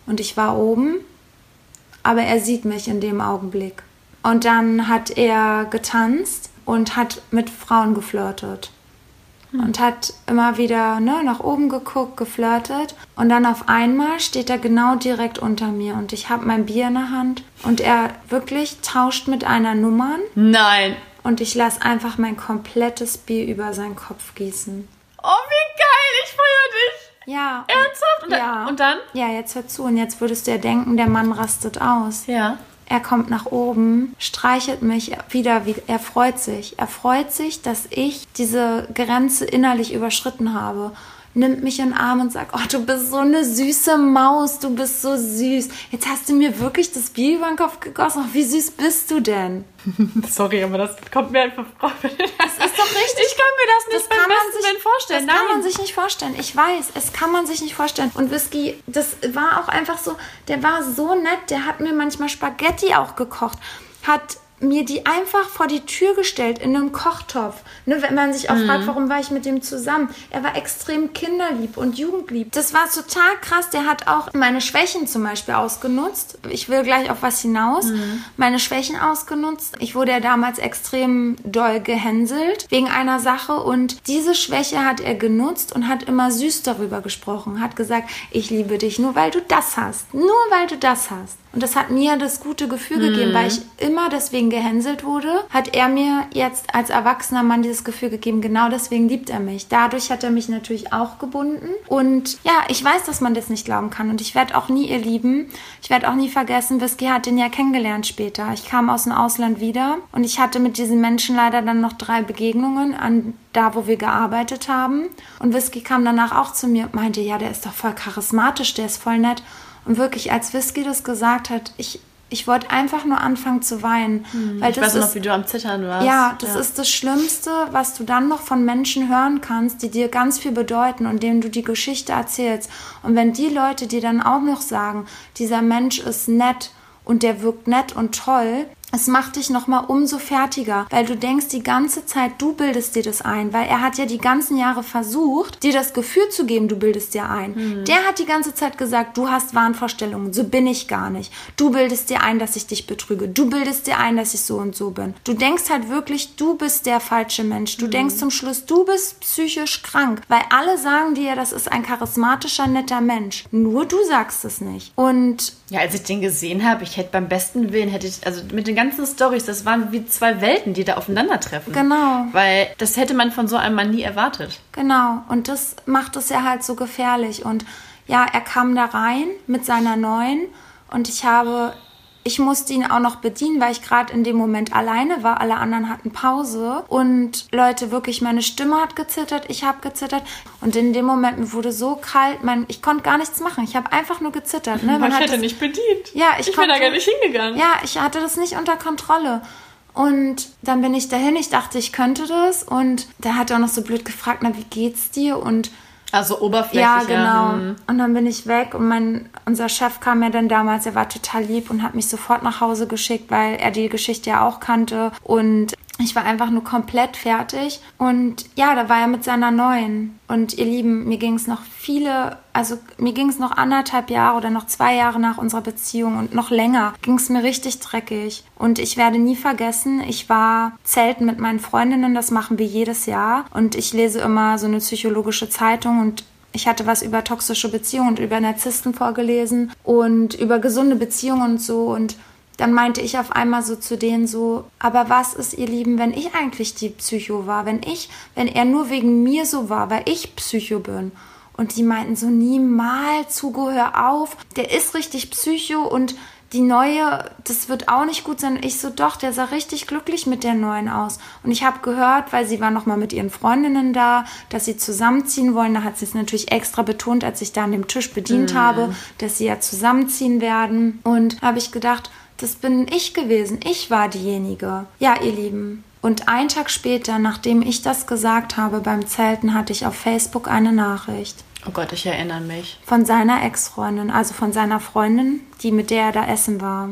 Und ich war oben, aber er sieht mich in dem Augenblick. Und dann hat er getanzt und hat mit Frauen geflirtet. Hm. Und hat immer wieder ne, nach oben geguckt, geflirtet. Und dann auf einmal steht er genau direkt unter mir. Und ich habe mein Bier in der Hand. Und er wirklich tauscht mit einer Nummern. Nein. und ich lasse einfach mein komplettes Bier über seinen Kopf gießen. Oh, wie geil, ich feiere dich. Ja. Ernsthaft? Und, Ja. dann, und dann? Ja, jetzt hör zu. Und jetzt würdest du ja denken, der Mann rastet aus. Ja. Er kommt nach oben, streichelt mich wieder, wie, er freut sich. Er freut sich, dass ich diese Grenze innerlich überschritten habe. Nimmt mich in den Arm und sagt, oh, du bist so eine süße Maus, du bist so süß. Jetzt hast du mir wirklich das Bier über den Kopf gegossen. Oh, wie süß bist du denn? (laughs) Sorry, aber das kommt mir einfach vor. Das ist doch richtig. Ich kann mir das nicht Das beim kann man besten sich vorstellen. Das kann Nein. man sich nicht vorstellen. Ich weiß, es kann man sich nicht vorstellen. Und Whisky, das war auch einfach so, der war so nett. Der hat mir manchmal Spaghetti auch gekocht. Hat mir die einfach vor die Tür gestellt in einem Kochtopf. Ne, wenn man sich auch Mhm. fragt, warum war ich mit dem zusammen? Er war extrem kinderlieb und jugendlieb. Das war total krass. Der hat auch meine Schwächen zum Beispiel ausgenutzt. Ich will gleich auf was hinaus. Mhm. Meine Schwächen ausgenutzt. Ich wurde ja damals extrem doll gehänselt wegen einer Sache und diese Schwäche hat er genutzt und hat immer süß darüber gesprochen. Hat gesagt, ich liebe dich nur, weil du das hast. Nur weil du das hast. Und das hat mir das gute Gefühl gegeben, weil ich immer deswegen gehänselt wurde, hat er mir jetzt als erwachsener Mann dieses Gefühl gegeben, genau deswegen liebt er mich. Dadurch hat er mich natürlich auch gebunden. Und ja, ich weiß, dass man das nicht glauben kann. Und ich werde auch nie ihr lieben. Ich werde auch nie vergessen, Whisky hat den ja kennengelernt später. Ich kam aus dem Ausland wieder und ich hatte mit diesen Menschen leider dann noch drei Begegnungen an da, wo wir gearbeitet haben. Und Whisky kam danach auch zu mir und meinte, ja, der ist doch voll charismatisch, der ist voll nett. Und wirklich, als Whisky das gesagt hat, ich, ich wollte einfach nur anfangen zu weinen. weil Hm, Ich das weiß ist, noch, wie du am Zittern warst. ja, das ist das Schlimmste, was du dann noch von Menschen hören kannst, die dir ganz viel bedeuten und denen du die Geschichte erzählst. Und wenn die Leute dir dann auch noch sagen, dieser Mensch ist nett und der wirkt nett und toll, es macht dich nochmal umso fertiger, weil du denkst die ganze Zeit, du bildest dir das ein, weil er hat ja die ganzen Jahre versucht, dir das Gefühl zu geben, du bildest dir ein. Der hat die ganze Zeit gesagt, du hast Wahnvorstellungen, so bin ich gar nicht. Du bildest dir ein, dass ich dich betrüge. Du bildest dir ein, dass ich so und so bin. Du denkst halt wirklich, du bist der falsche Mensch. Du denkst zum Schluss, du bist psychisch krank, weil alle sagen dir, das ist ein charismatischer, netter Mensch. Nur du sagst es nicht. Und Ja, als ich den gesehen habe, ich hätte beim besten Willen, hätte ich, also mit den ganzen Stories, das waren wie zwei Welten, die da aufeinandertreffen. Genau. Weil das hätte man von so einem Mann nie erwartet. Genau, und das macht es ja halt so gefährlich. Und ja, er kam da rein mit seiner neuen und ich habe, ich musste ihn auch noch bedienen, weil ich gerade in dem Moment alleine war. Alle anderen hatten Pause und Leute, wirklich, meine Stimme hat gezittert, ich habe gezittert und in dem Moment mir wurde so kalt, mein, ich konnte gar nichts machen. Ich habe einfach nur gezittert. Ne? Man ich hat hätte das- nicht bedient. Ja, ich ich bin da gar nicht hingegangen. ja, ich hatte das nicht unter Kontrolle. Und dann bin ich dahin, ich dachte, ich könnte das. Und da hat er auch noch so blöd gefragt, na, wie geht's dir? Und Also oberflächlich. ja, genau. hm. Und dann bin ich weg und mein, unser Chef kam ja dann damals, er war total lieb und hat mich sofort nach Hause geschickt, weil er die Geschichte ja auch kannte. Und ich war einfach nur komplett fertig. Und ja, da war er mit seiner neuen. Und ihr Lieben, mir ging es noch viele, also mir ging es noch anderthalb Jahre oder noch zwei Jahre nach unserer Beziehung und noch länger ging es mir richtig dreckig. Und ich werde nie vergessen, ich war zelten mit meinen Freundinnen, das machen wir jedes Jahr. Und ich lese immer so eine psychologische Zeitung und ich hatte was über toxische Beziehungen und über Narzissten vorgelesen und über gesunde Beziehungen und so. Und dann meinte ich auf einmal so zu denen so, aber was ist, ihr Lieben, wenn ich eigentlich die Psycho war? Wenn ich, wenn er nur wegen mir so war, weil ich Psycho bin? Und die meinten so, niemals, Hugo, hör auf. Der ist richtig Psycho und die neue, das wird auch nicht gut sein. Und ich so, doch, der sah richtig glücklich mit der neuen aus. Und ich habe gehört, weil sie war noch mal mit ihren Freundinnen da, dass sie zusammenziehen wollen. Da hat sie es natürlich extra betont, als ich da an dem Tisch bedient habe, dass sie ja zusammenziehen werden. Und habe ich gedacht, das bin ich gewesen. Ich war diejenige. Ja, ihr Lieben. Und einen Tag später, nachdem ich das gesagt habe beim Zelten, hatte ich auf Facebook eine Nachricht Oh Gott, ich erinnere mich. von seiner Ex-Freundin, also von seiner Freundin, die mit der er da essen war.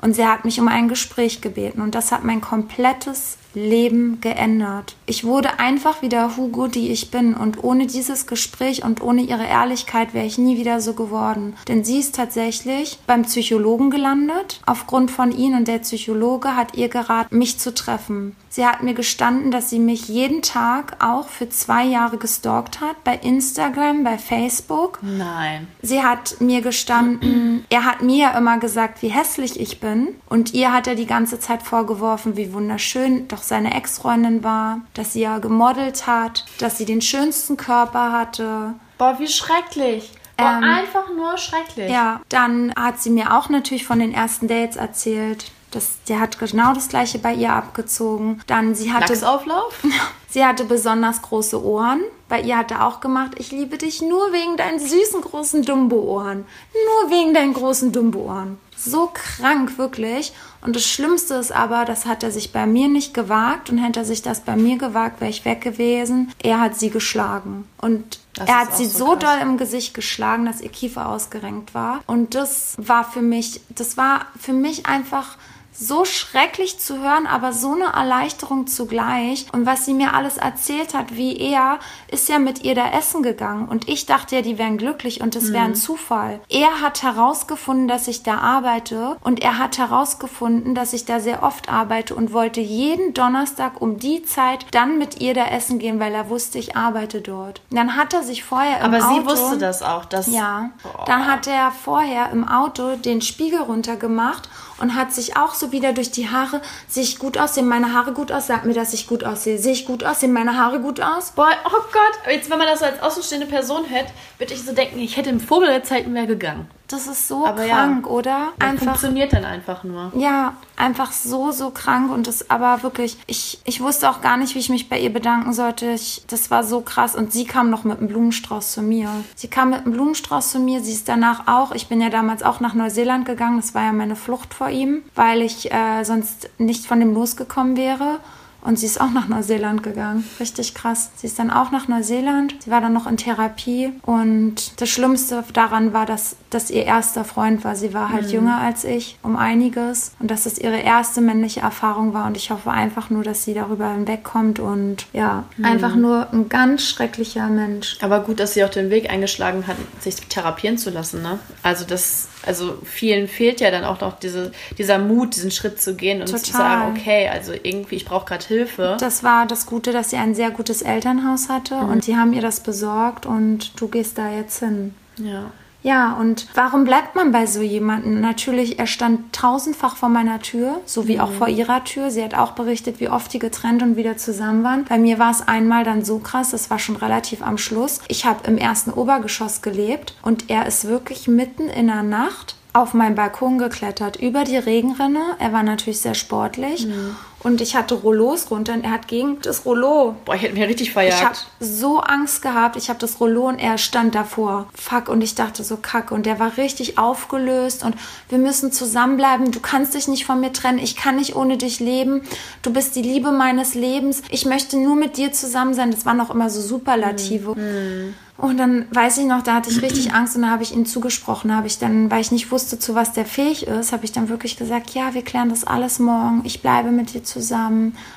Und sie hat mich um ein Gespräch gebeten und das hat mein komplettes Leben geändert. Ich wurde einfach wieder Hugo, die ich bin und ohne dieses Gespräch und ohne ihre Ehrlichkeit wäre ich nie wieder so geworden. Denn sie ist tatsächlich beim Psychologen gelandet, aufgrund von ihm und der Psychologe hat ihr geraten, mich zu treffen. Sie hat mir gestanden, dass sie mich jeden Tag auch für zwei Jahre gestalkt hat, bei Instagram, bei Facebook. Nein. Sie hat mir gestanden, (clears throat) er hat mir ja immer gesagt, wie hässlich ich bin. Und ihr hat er die ganze Zeit vorgeworfen, wie wunderschön doch doch seine Ex-Freundin war, dass sie ja gemodelt hat, dass sie den schönsten Körper hatte. Boah, wie schrecklich. Boah, ähm, einfach nur schrecklich. Ja, dann hat sie mir auch natürlich von den ersten Dates erzählt. Das, der hat genau das gleiche bei ihr abgezogen. Dann sie hatte Lachsauflauf? (laughs) sie hatte besonders große Ohren. Bei ihr hat er auch gemacht, ich liebe dich nur wegen deinen süßen großen Dumbo-Ohren. Nur wegen deinen großen Dumbo-Ohren. So krank, wirklich. Und das Schlimmste ist aber, das hat er sich bei mir nicht gewagt und hätte er sich das bei mir gewagt, wäre ich weg gewesen. Er hat sie geschlagen. Und das er hat sie so, so doll im Gesicht geschlagen, dass ihr Kiefer ausgerenkt war. Und das war für mich, das war für mich einfach so schrecklich zu hören, aber so eine Erleichterung zugleich. Und was sie mir alles erzählt hat, wie er ist ja mit ihr da essen gegangen. Und ich dachte ja, die wären glücklich und es mhm. wäre ein Zufall. Er hat herausgefunden, dass ich da arbeite und er hat herausgefunden, dass ich da sehr oft arbeite und wollte jeden Donnerstag um die Zeit dann mit ihr da essen gehen, weil er wusste, ich arbeite dort. Und dann hat er sich vorher im aber Auto... Aber sie wusste das auch, dass... Ja. Boah. Dann hat er vorher im Auto den Spiegel runtergemacht und hat sich auch so wieder durch die Haare, sehe ich gut aus, sehen meine Haare gut aus, sag mir, dass ich gut aussehe. Sehe ich gut aus, sehen meine Haare gut aus? Boah, oh Gott, jetzt wenn man das so als außenstehende Person hätte, würde ich so denken, ich hätte im Vogel der Zeit mehr gegangen. Das ist so aber krank, ja, oder? Einfach funktioniert dann einfach nur. Ja, einfach so so krank und das aber wirklich ich ich wusste auch gar nicht, wie ich mich bei ihr bedanken sollte. Ich, das war so krass und sie kam noch mit einem Blumenstrauß zu mir. Sie kam mit einem Blumenstrauß zu mir, sie ist danach auch, ich bin ja damals auch nach Neuseeland gegangen, das war ja meine Flucht vor ihm, weil ich äh, sonst nicht von dem losgekommen wäre. Und sie ist auch nach Neuseeland gegangen. Richtig krass. Sie ist dann auch nach Neuseeland. Sie war dann noch in Therapie. Und das Schlimmste daran war, dass das ihr erster Freund war. Sie war halt mhm. jünger als ich, um einiges. Und dass das ihre erste männliche Erfahrung war. Und ich hoffe einfach nur, dass sie darüber hinwegkommt. Und ja, mhm. einfach nur ein ganz schrecklicher Mensch. Aber gut, dass sie auch den Weg eingeschlagen hat, sich therapieren zu lassen. Ne? Also das also vielen fehlt ja dann auch noch diese, dieser Mut, diesen Schritt zu gehen und Total. zu sagen, okay, also irgendwie, ich brauche gerade Hilfe. Das war das Gute, dass sie ein sehr gutes Elternhaus hatte mhm. und die haben ihr das besorgt und du gehst da jetzt hin. Ja. Ja, und warum bleibt man bei so jemandem? Natürlich, er stand tausendfach vor meiner Tür, so wie mhm. auch vor ihrer Tür. Sie hat auch berichtet, wie oft die getrennt und wieder zusammen waren. Bei mir war es einmal dann so krass, das war schon relativ am Schluss. Ich habe im ersten Obergeschoss gelebt und er ist wirklich mitten in der Nacht auf meinen Balkon geklettert, über die Regenrinne. Er war natürlich sehr sportlich. Mhm. Und ich hatte Rollos runter und er hat gegen das Rollo. Boah, ich hätte mir richtig verjagt. Ich habe so Angst gehabt. Ich habe das Rollo und er stand davor. Fuck. Und ich dachte so, kacke. Und der war richtig aufgelöst und wir müssen zusammenbleiben. Du kannst dich nicht von mir trennen. Ich kann nicht ohne dich leben. Du bist die Liebe meines Lebens. Ich möchte nur mit dir zusammen sein. Das waren noch immer so Superlative. Mhm. Und dann weiß ich noch, da hatte ich richtig (clears throat) Angst und da habe ich ihm zugesprochen, habe ich dann, weil ich nicht wusste, zu was der fähig ist, habe ich dann wirklich gesagt, ja, wir klären das alles morgen, ich bleibe mit dir zusammen,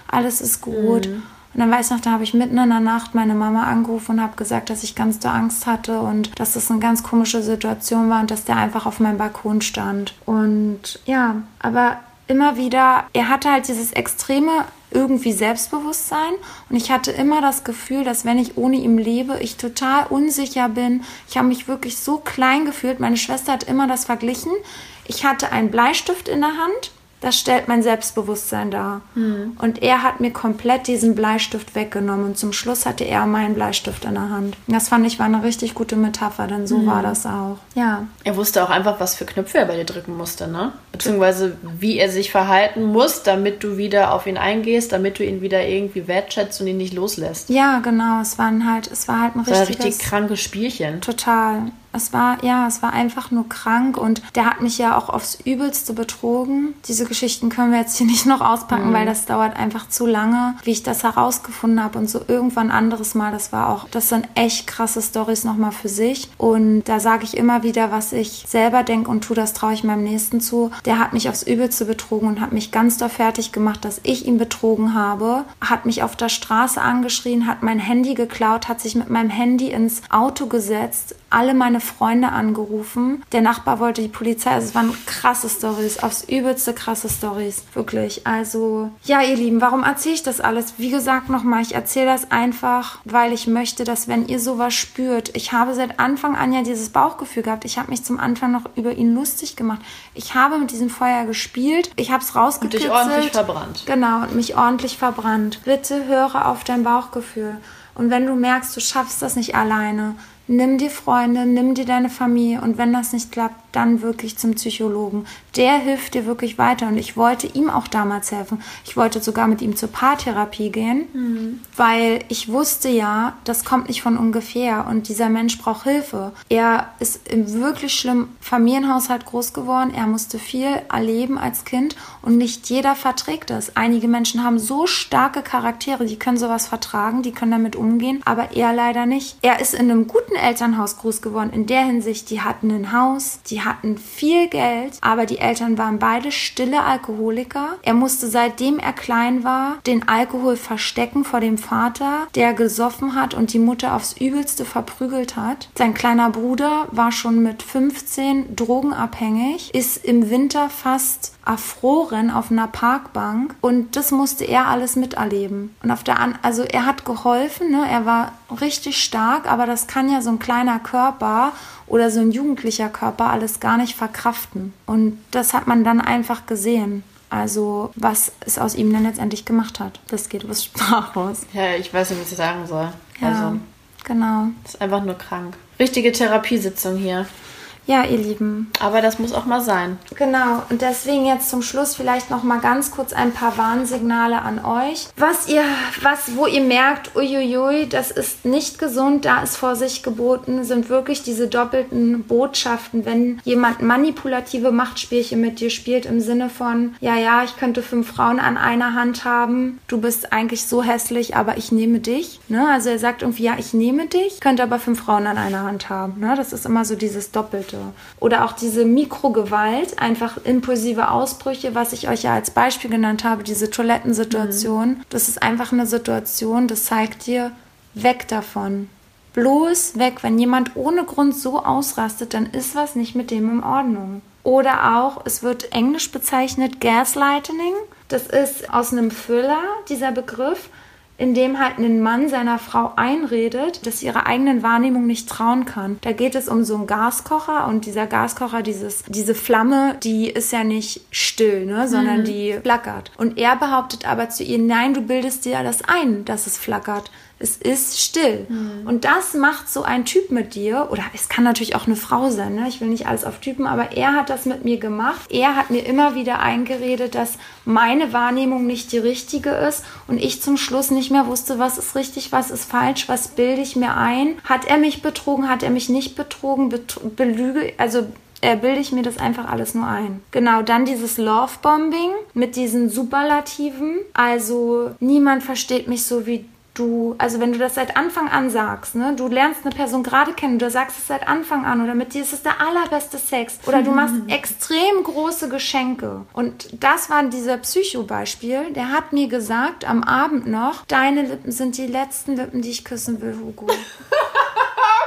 alles ist gut. Mhm. Und dann weiß ich noch, da habe ich mitten in der Nacht meine Mama angerufen und habe gesagt, dass ich ganz doll Angst hatte und dass das eine ganz komische Situation war und dass der einfach auf meinem Balkon stand. Und ja, aber immer wieder, er hatte halt dieses extreme irgendwie Selbstbewusstsein und ich hatte immer das Gefühl, dass wenn ich ohne ihn lebe, ich total unsicher bin. Ich habe mich wirklich so klein gefühlt. Meine Schwester hat immer das verglichen. Ich hatte einen Bleistift in der Hand das stellt mein Selbstbewusstsein dar. Mhm. Und er hat mir komplett diesen Bleistift weggenommen und zum Schluss hatte er meinen Bleistift in der Hand. Das fand ich war eine richtig gute Metapher, denn so mhm. war das auch. Ja. Er wusste auch einfach, was für Knöpfe er bei dir drücken musste, ne? Beziehungsweise wie er sich verhalten muss, damit du wieder auf ihn eingehst, damit du ihn wieder irgendwie wertschätzt und ihn nicht loslässt. Ja, genau. Es waren halt, es war halt ein richtiges, war ein richtig krankes Spielchen. Total. Es war, ja, es war einfach nur krank und der hat mich ja auch aufs Übelste betrogen. Diese Geschichten können wir jetzt hier (laughs) nicht noch auspacken, mhm. weil das dauert einfach zu lange, wie ich das herausgefunden habe und so irgendwann anderes Mal. Das war auch, das sind echt krasse Stories nochmal für sich. Und da sage ich immer wieder, was ich selber denke und tue, das traue ich meinem Nächsten zu. Der hat mich aufs Übelste betrogen und hat mich ganz da fertig gemacht, dass ich ihn betrogen habe, hat mich auf der Straße angeschrien, hat mein Handy geklaut, hat sich mit meinem Handy ins Auto gesetzt, alle meine Freunde angerufen. Der Nachbar wollte die Polizei. Also es waren krasse Stories, aufs übelste krasse Stories. Wirklich. Also, ja, ihr Lieben, warum erzähle ich das alles? Wie gesagt, nochmal, ich erzähle das einfach, weil ich möchte, dass wenn ihr sowas spürt, ich habe seit Anfang an ja dieses Bauchgefühl gehabt. Ich habe mich zum Anfang noch über ihn lustig gemacht. Ich habe mit diesem Feuer gespielt. Ich habe es rausgekitzelt. Und dich ordentlich verbrannt. Genau, und mich ordentlich verbrannt. Bitte höre auf dein Bauchgefühl. Und wenn du merkst, du schaffst das nicht alleine, nimm dir Freunde, nimm dir deine Familie und wenn das nicht klappt, dann wirklich zum Psychologen. Der hilft dir wirklich weiter und ich wollte ihm auch damals helfen. Ich wollte sogar mit ihm zur Paartherapie gehen, mhm. weil ich wusste ja, das kommt nicht von ungefähr und dieser Mensch braucht Hilfe. Er ist im wirklich schlimmen Familienhaushalt groß geworden. Er musste viel erleben als Kind und nicht jeder verträgt das. Einige Menschen haben so starke Charaktere, die können sowas vertragen, die können damit umgehen, aber er leider nicht. Er ist in einem guten Elternhaus groß geworden. In der Hinsicht, die hatten ein Haus, die hatten viel Geld, aber die Eltern waren beide stille Alkoholiker. Er musste seitdem er klein war den Alkohol verstecken vor dem Vater, der gesoffen hat und die Mutter aufs übelste verprügelt hat. Sein kleiner Bruder war schon mit 15 drogenabhängig, ist im Winter fast erfroren auf einer Parkbank und das musste er alles miterleben. Und auf der an also er hat geholfen, ne? er war richtig stark, aber das kann ja so ein kleiner Körper oder so ein jugendlicher Körper alles gar nicht verkraften. Und das hat man dann einfach gesehen. Also, was es aus ihm dann letztendlich gemacht hat. Das geht was sprachlos. Ja, ich weiß nicht, was ich sagen soll. Ja, also, genau. Das ist einfach nur krank. Richtige Therapiesitzung hier. Ja, ihr Lieben. Aber das muss auch mal sein. Genau. Und deswegen jetzt zum Schluss vielleicht noch mal ganz kurz ein paar Warnsignale an euch. Was ihr, was, wo ihr merkt, uiuiui, das ist nicht gesund, da ist Vorsicht geboten, sind wirklich diese doppelten Botschaften, wenn jemand manipulative Machtspielchen mit dir spielt im Sinne von, ja, ja, ich könnte fünf Frauen an einer Hand haben, du bist eigentlich so hässlich, aber ich nehme dich. Ne? Also er sagt irgendwie, ja, ich nehme dich, könnte aber fünf Frauen an einer Hand haben. Ne? Das ist immer so dieses Doppelte möchte. Oder auch diese Mikrogewalt, einfach impulsive Ausbrüche, was ich euch ja als Beispiel genannt habe, diese Toilettensituation. Mhm. Das ist einfach eine Situation, das zeigt dir, weg davon. Bloß weg, wenn jemand ohne Grund so ausrastet, dann ist was nicht mit dem in Ordnung. Oder auch, es wird englisch bezeichnet Gaslighting. Das ist aus einem Thriller, dieser Begriff in dem halt ein Mann seiner Frau einredet, dass sie ihrer eigenen Wahrnehmung nicht trauen kann. Da geht es um so einen Gaskocher und dieser Gaskocher, dieses, diese Flamme, die ist ja nicht still, ne, sondern mhm. die flackert. Und er behauptet aber zu ihr, nein, du bildest dir das ein, dass es flackert. Es ist still. Mhm. Und das macht so ein Typ mit dir, oder es kann natürlich auch eine Frau sein, ne? ich will nicht alles auf Typen, aber er hat das mit mir gemacht. Er hat mir immer wieder eingeredet, dass meine Wahrnehmung nicht die richtige ist und ich zum Schluss nicht mehr wusste, was ist richtig, was ist falsch, was bilde ich mir ein. Hat er mich betrogen, hat er mich nicht betrogen, belüge, also äh, bilde ich mir das einfach alles nur ein. Genau, dann dieses Love-Bombing mit diesen Superlativen. Also niemand versteht mich so wie du, also wenn du das seit Anfang an sagst, ne, du lernst eine Person gerade kennen, du sagst es seit Anfang an oder mit dir ist es der allerbeste Sex oder du machst extrem große Geschenke. Und das war dieser Psycho-Beispiel, der hat mir gesagt am Abend noch, deine Lippen sind die letzten Lippen, die ich küssen will, Hugo. (laughs)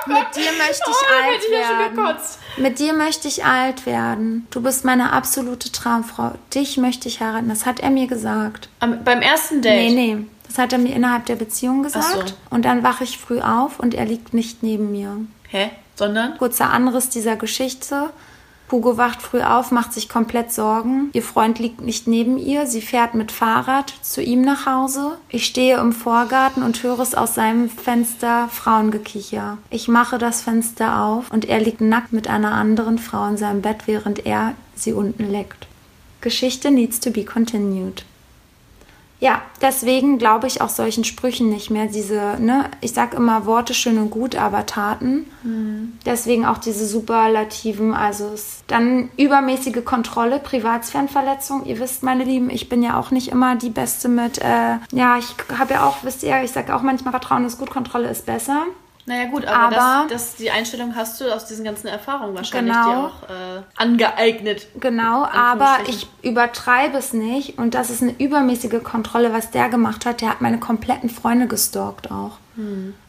Mit dir möchte ich oh, alt werden. Mit dir möchte ich alt werden. Du bist meine absolute Traumfrau. Dich möchte ich heiraten. Das hat er mir gesagt. Am, beim ersten Date? Nee, nee. Das hat er mir innerhalb der Beziehung gesagt. So. Und dann wache ich früh auf und er liegt nicht neben mir. Hä? Sondern? Kurzer Anriss dieser Geschichte. Hugo wacht früh auf, macht sich komplett Sorgen. Ihr Freund liegt nicht neben ihr. Sie fährt mit Fahrrad zu ihm nach Hause. Ich stehe im Vorgarten und höre es aus seinem Fenster Frauengekicher. Ich mache das Fenster auf und er liegt nackt mit einer anderen Frau in seinem Bett, während er sie unten leckt. Geschichte needs to be continued. Ja, deswegen glaube ich auch solchen Sprüchen nicht mehr. Diese, ne, ich sag immer Worte schön und gut, aber Taten. Mhm. Deswegen auch diese Superlativen, also dann übermäßige Kontrolle, Privatsphärenverletzung. Ihr wisst, meine Lieben, ich bin ja auch nicht immer die Beste mit, äh, ja, ich habe ja auch, wisst ihr, ich sage auch manchmal, Vertrauen ist gut, Kontrolle ist besser. Naja gut, aber, aber das, das, die Einstellung hast du aus diesen ganzen Erfahrungen wahrscheinlich genau, dir auch äh, angeeignet. Genau, aber ich übertreibe es nicht und das ist eine übermäßige Kontrolle, was der gemacht hat. Der hat meine kompletten Freunde gestalkt auch.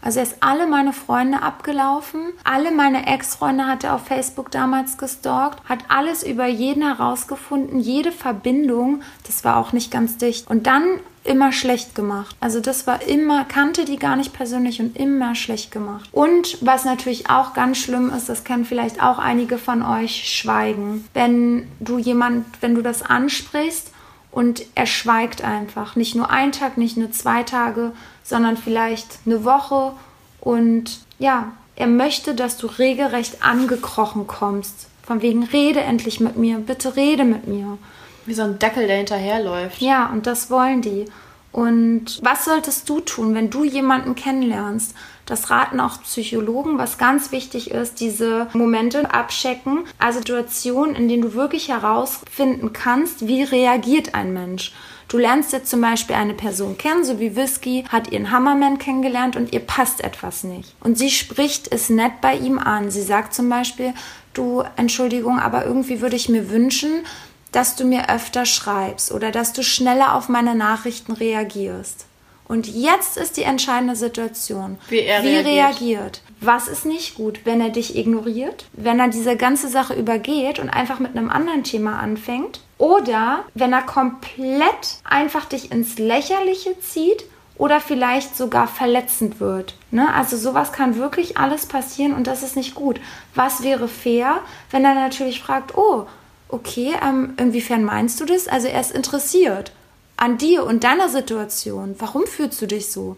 Also er ist alle meine Freunde abgelaufen, alle meine Ex-Freunde hat er auf Facebook damals gestalkt, hat alles über jeden herausgefunden, jede Verbindung, das war auch nicht ganz dicht. Und dann immer schlecht gemacht. Also das war immer, kannte die gar nicht persönlich und immer schlecht gemacht. Und was natürlich auch ganz schlimm ist, das kennen vielleicht auch einige von euch, Schweigen. Wenn du jemand, wenn du das ansprichst und er schweigt einfach. Nicht nur einen Tag, nicht nur zwei Tage, sondern vielleicht eine Woche und ja, er möchte, dass du regelrecht angekrochen kommst. Von wegen, rede endlich mit mir, bitte rede mit mir. Wie so ein Dackel, der hinterherläuft. Ja, und das wollen die. Und was solltest du tun, wenn du jemanden kennenlernst? Das raten auch Psychologen, was ganz wichtig ist, diese Momente abchecken, also Situationen, in denen du wirklich herausfinden kannst, wie reagiert ein Mensch. Du lernst jetzt zum Beispiel eine Person kennen, so wie Whisky hat ihren Hammerman kennengelernt und ihr passt etwas nicht. Und sie spricht es nett bei ihm an. Sie sagt zum Beispiel, du, Entschuldigung, aber irgendwie würde ich mir wünschen, dass du mir öfter schreibst oder dass du schneller auf meine Nachrichten reagierst. Und jetzt ist die entscheidende Situation. Wie er Wie reagiert. Was ist nicht gut, wenn er dich ignoriert, wenn er diese ganze Sache übergeht und einfach mit einem anderen Thema anfängt? Oder wenn er komplett einfach dich ins Lächerliche zieht oder vielleicht sogar verletzend wird. Ne? Also sowas kann wirklich alles passieren und das ist nicht gut. Was wäre fair, wenn er natürlich fragt, oh, okay, ähm, inwiefern meinst du das? Also er ist interessiert an dir und deiner Situation. Warum fühlst du dich so?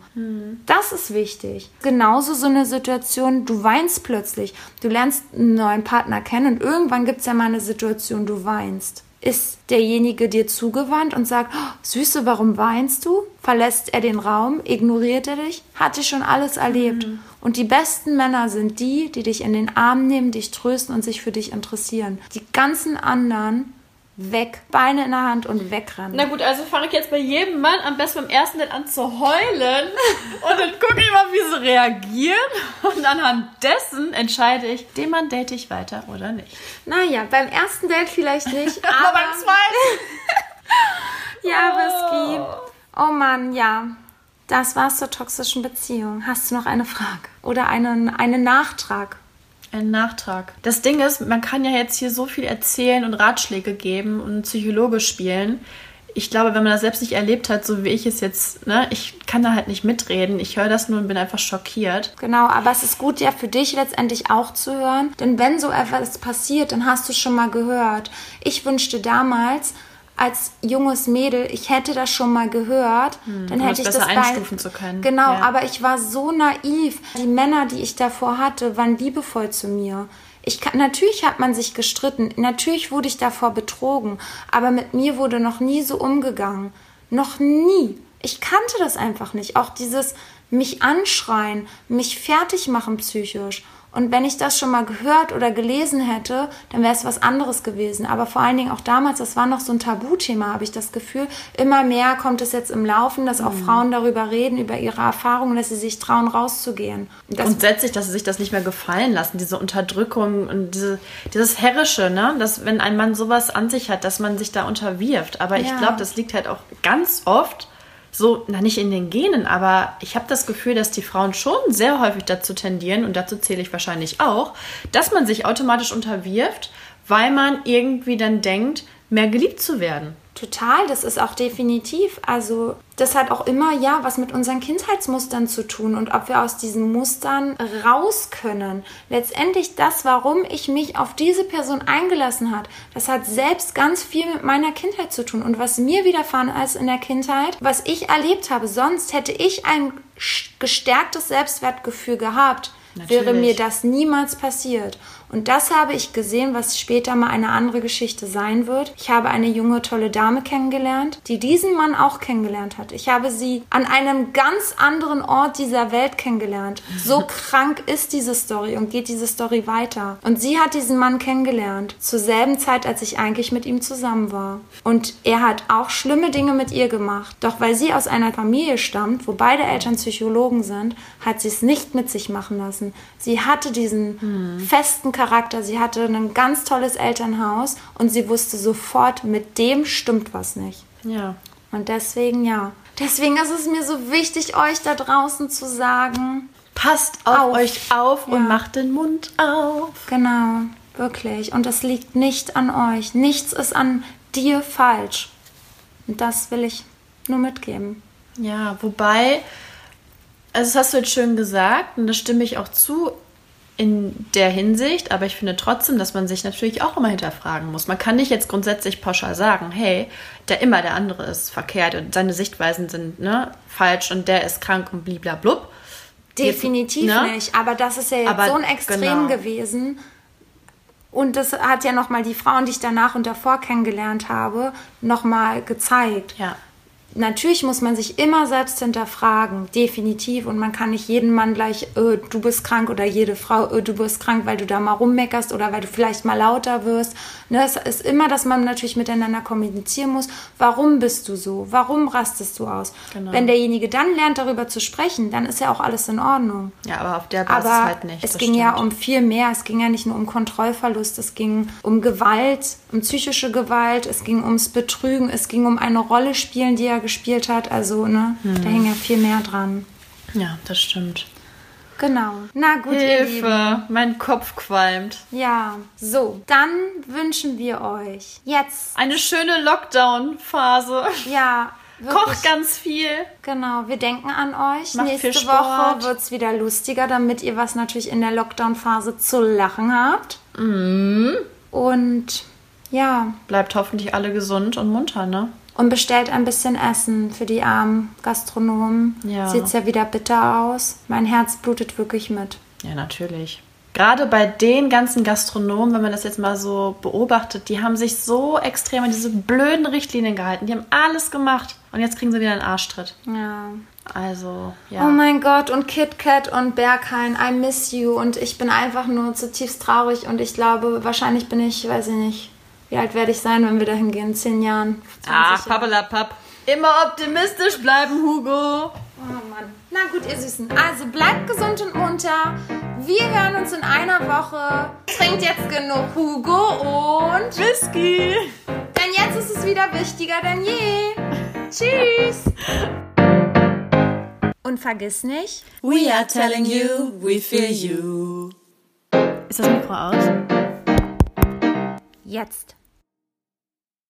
Das ist wichtig. Genauso so eine Situation, du weinst plötzlich. Du lernst einen neuen Partner kennen und irgendwann gibt es ja mal eine Situation, du weinst. Ist derjenige dir zugewandt und sagt, oh, Süße, warum weinst du? Verlässt er den Raum? Ignoriert er dich? Hat dich schon alles erlebt. Und die besten Männer sind die, die dich in den Arm nehmen, dich trösten und sich für dich interessieren. Die ganzen anderen weg, Beine in der Hand und wegrennen. Na gut, also fange ich jetzt bei jedem Mann am besten beim ersten Date an zu heulen und dann gucke ich mal, wie sie reagieren und anhand dessen entscheide ich, den Mann date ich weiter oder nicht. Naja, beim ersten Date vielleicht nicht, Aber (laughs) aber beim zweiten. (laughs) ja, Whisky. Oh Mann, ja. Das war's zur toxischen Beziehung. Hast du noch eine Frage oder einen, einen Nachtrag? Ein Nachtrag. Das Ding ist, man kann ja jetzt hier so viel erzählen und Ratschläge geben und Psychologe spielen. Ich glaube, wenn man das selbst nicht erlebt hat, so wie ich es jetzt, ne, ich kann da halt nicht mitreden. Ich höre das nur und bin einfach schockiert. Genau, aber es ist gut ja für dich letztendlich auch zu hören, denn wenn so etwas passiert, dann hast du schon mal gehört. Ich wünschte damals als junges Mädel, ich hätte das schon mal gehört, dann um hätte ich das bei- einstufen zu können. Genau, Ja. aber ich war so naiv. Die Männer, die ich davor hatte, waren liebevoll zu mir. Ich kann, natürlich hat man sich gestritten, natürlich wurde ich davor betrogen, aber mit mir wurde noch nie so umgegangen. Noch nie. Ich kannte das einfach nicht. Auch dieses mich anschreien, mich fertig machen psychisch. Und wenn ich das schon mal gehört oder gelesen hätte, dann wäre es was anderes gewesen. Aber vor allen Dingen auch damals, das war noch so ein Tabuthema, habe ich das Gefühl. Immer mehr kommt es jetzt im Laufen, dass auch Frauen darüber reden, über ihre Erfahrungen, dass sie sich trauen, rauszugehen. Und das Grundsätzlich, dass sie sich das nicht mehr gefallen lassen, diese Unterdrückung und diese, dieses Herrische, ne? dass wenn ein Mann sowas an sich hat, dass man sich da unterwirft. Aber ich Ja. glaube, das liegt halt auch ganz oft so, na nicht in den Genen, aber ich habe das Gefühl, dass die Frauen schon sehr häufig dazu tendieren, und dazu zähle ich wahrscheinlich auch, dass man sich automatisch unterwirft, weil man irgendwie dann denkt, mehr geliebt zu werden. Total, das ist auch definitiv. Also, das hat auch immer ja was mit unseren Kindheitsmustern zu tun und ob wir aus diesen Mustern raus können. Letztendlich das, warum ich mich auf diese Person eingelassen hat, das hat selbst ganz viel mit meiner Kindheit zu tun und was mir widerfahren ist in der Kindheit, was ich erlebt habe. Sonst hätte ich ein gestärktes Selbstwertgefühl gehabt, wäre Natürlich. mir das niemals passiert. Und das habe ich gesehen, was später mal eine andere Geschichte sein wird. Ich habe eine junge, tolle Dame kennengelernt, die diesen Mann auch kennengelernt hat. Ich habe sie an einem ganz anderen Ort dieser Welt kennengelernt. So (laughs) krank ist diese Story und geht diese Story weiter. Und sie hat diesen Mann kennengelernt, zur selben Zeit, als ich eigentlich mit ihm zusammen war. Und er hat auch schlimme Dinge mit ihr gemacht. Doch weil sie aus einer Familie stammt, wo beide Eltern Psychologen sind, hat sie es nicht mit sich machen lassen. Sie hatte diesen festen Charakter, sie hatte ein ganz tolles Elternhaus und sie wusste sofort, mit dem stimmt was nicht. Ja. Und deswegen, ja, Deswegen ist es mir so wichtig, euch da draußen zu sagen, Passt auf, Auf. euch auf und Ja. macht den Mund auf. Genau, wirklich. Und es liegt nicht an euch. Nichts ist an dir falsch. Und das will ich nur mitgeben. Ja, wobei, also das hast du jetzt schön gesagt und da stimme ich auch zu in der Hinsicht, aber ich finde trotzdem, dass man sich natürlich auch immer hinterfragen muss. Man kann nicht jetzt grundsätzlich pauschal sagen, hey, der immer der andere ist verkehrt und seine Sichtweisen sind ne, falsch und der ist krank und bliblablub. Definitiv Ne? nicht. Aber das ist ja jetzt Aber so ein Extrem genau. gewesen. Und das hat ja nochmal die Frauen, die ich danach und davor kennengelernt habe, nochmal gezeigt. Ja. Natürlich muss man sich immer selbst hinterfragen, definitiv. Und man kann nicht jeden Mann gleich, äh, du bist krank oder jede Frau, äh, du bist krank, weil du da mal rummeckerst oder weil du vielleicht mal lauter wirst. Ne, es ist immer, dass man natürlich miteinander kommunizieren muss. Warum bist du so? Warum rastest du aus? Genau. Wenn derjenige dann lernt, darüber zu sprechen, dann ist ja auch alles in Ordnung. Ja, aber auf der Basis Aber halt nicht. es ging ja stimmt. um viel mehr. Es ging ja nicht nur um Kontrollverlust, es ging um Gewalt, um psychische Gewalt, es ging ums Betrügen, es ging um eine Rolle spielen, die er gespielt hat. Also, ne, Hm. da hing ja viel mehr dran. Ja, das stimmt. Genau. Na gut. Hilfe, mein Kopf qualmt. Ja, so, dann wünschen wir euch jetzt, Eine schöne Lockdown-Phase. ja, (laughs) Kocht wirklich, ganz viel. genau, wir denken an euch. Macht Nächste Woche wird es wieder lustiger, damit ihr was natürlich in der Lockdown-Phase zu lachen habt. Mhm. Und ja, Bleibt hoffentlich alle gesund und munter, ne? Und bestellt ein bisschen Essen für die armen Gastronomen. Ja. Sieht's ja wieder bitter aus. Mein Herz blutet wirklich mit. Ja, natürlich. Gerade bei den ganzen Gastronomen, wenn man das jetzt mal so beobachtet, die haben sich so extrem an diese blöden Richtlinien gehalten. Die haben alles gemacht. Und jetzt kriegen sie wieder einen Arschtritt. Ja. Also, Oh ja. mein Gott, und KitKat und Berghain, I miss you. Und ich bin einfach nur zutiefst traurig. Und ich glaube, wahrscheinlich bin ich, weiß ich nicht, wie alt werde ich sein, wenn wir da hingehen? In zehn Jahren? 20 Ach, pappelapapp. Immer optimistisch bleiben, Hugo. Oh Mann. Na gut, ihr Süßen. Also bleibt gesund und munter. Wir hören uns in einer Woche. Trinkt jetzt genug Hugo und... Whisky. Denn jetzt ist es wieder wichtiger denn je. Tschüss. Und vergiss nicht, We are telling you, we feel you. Ist das Mikro aus? jetzt.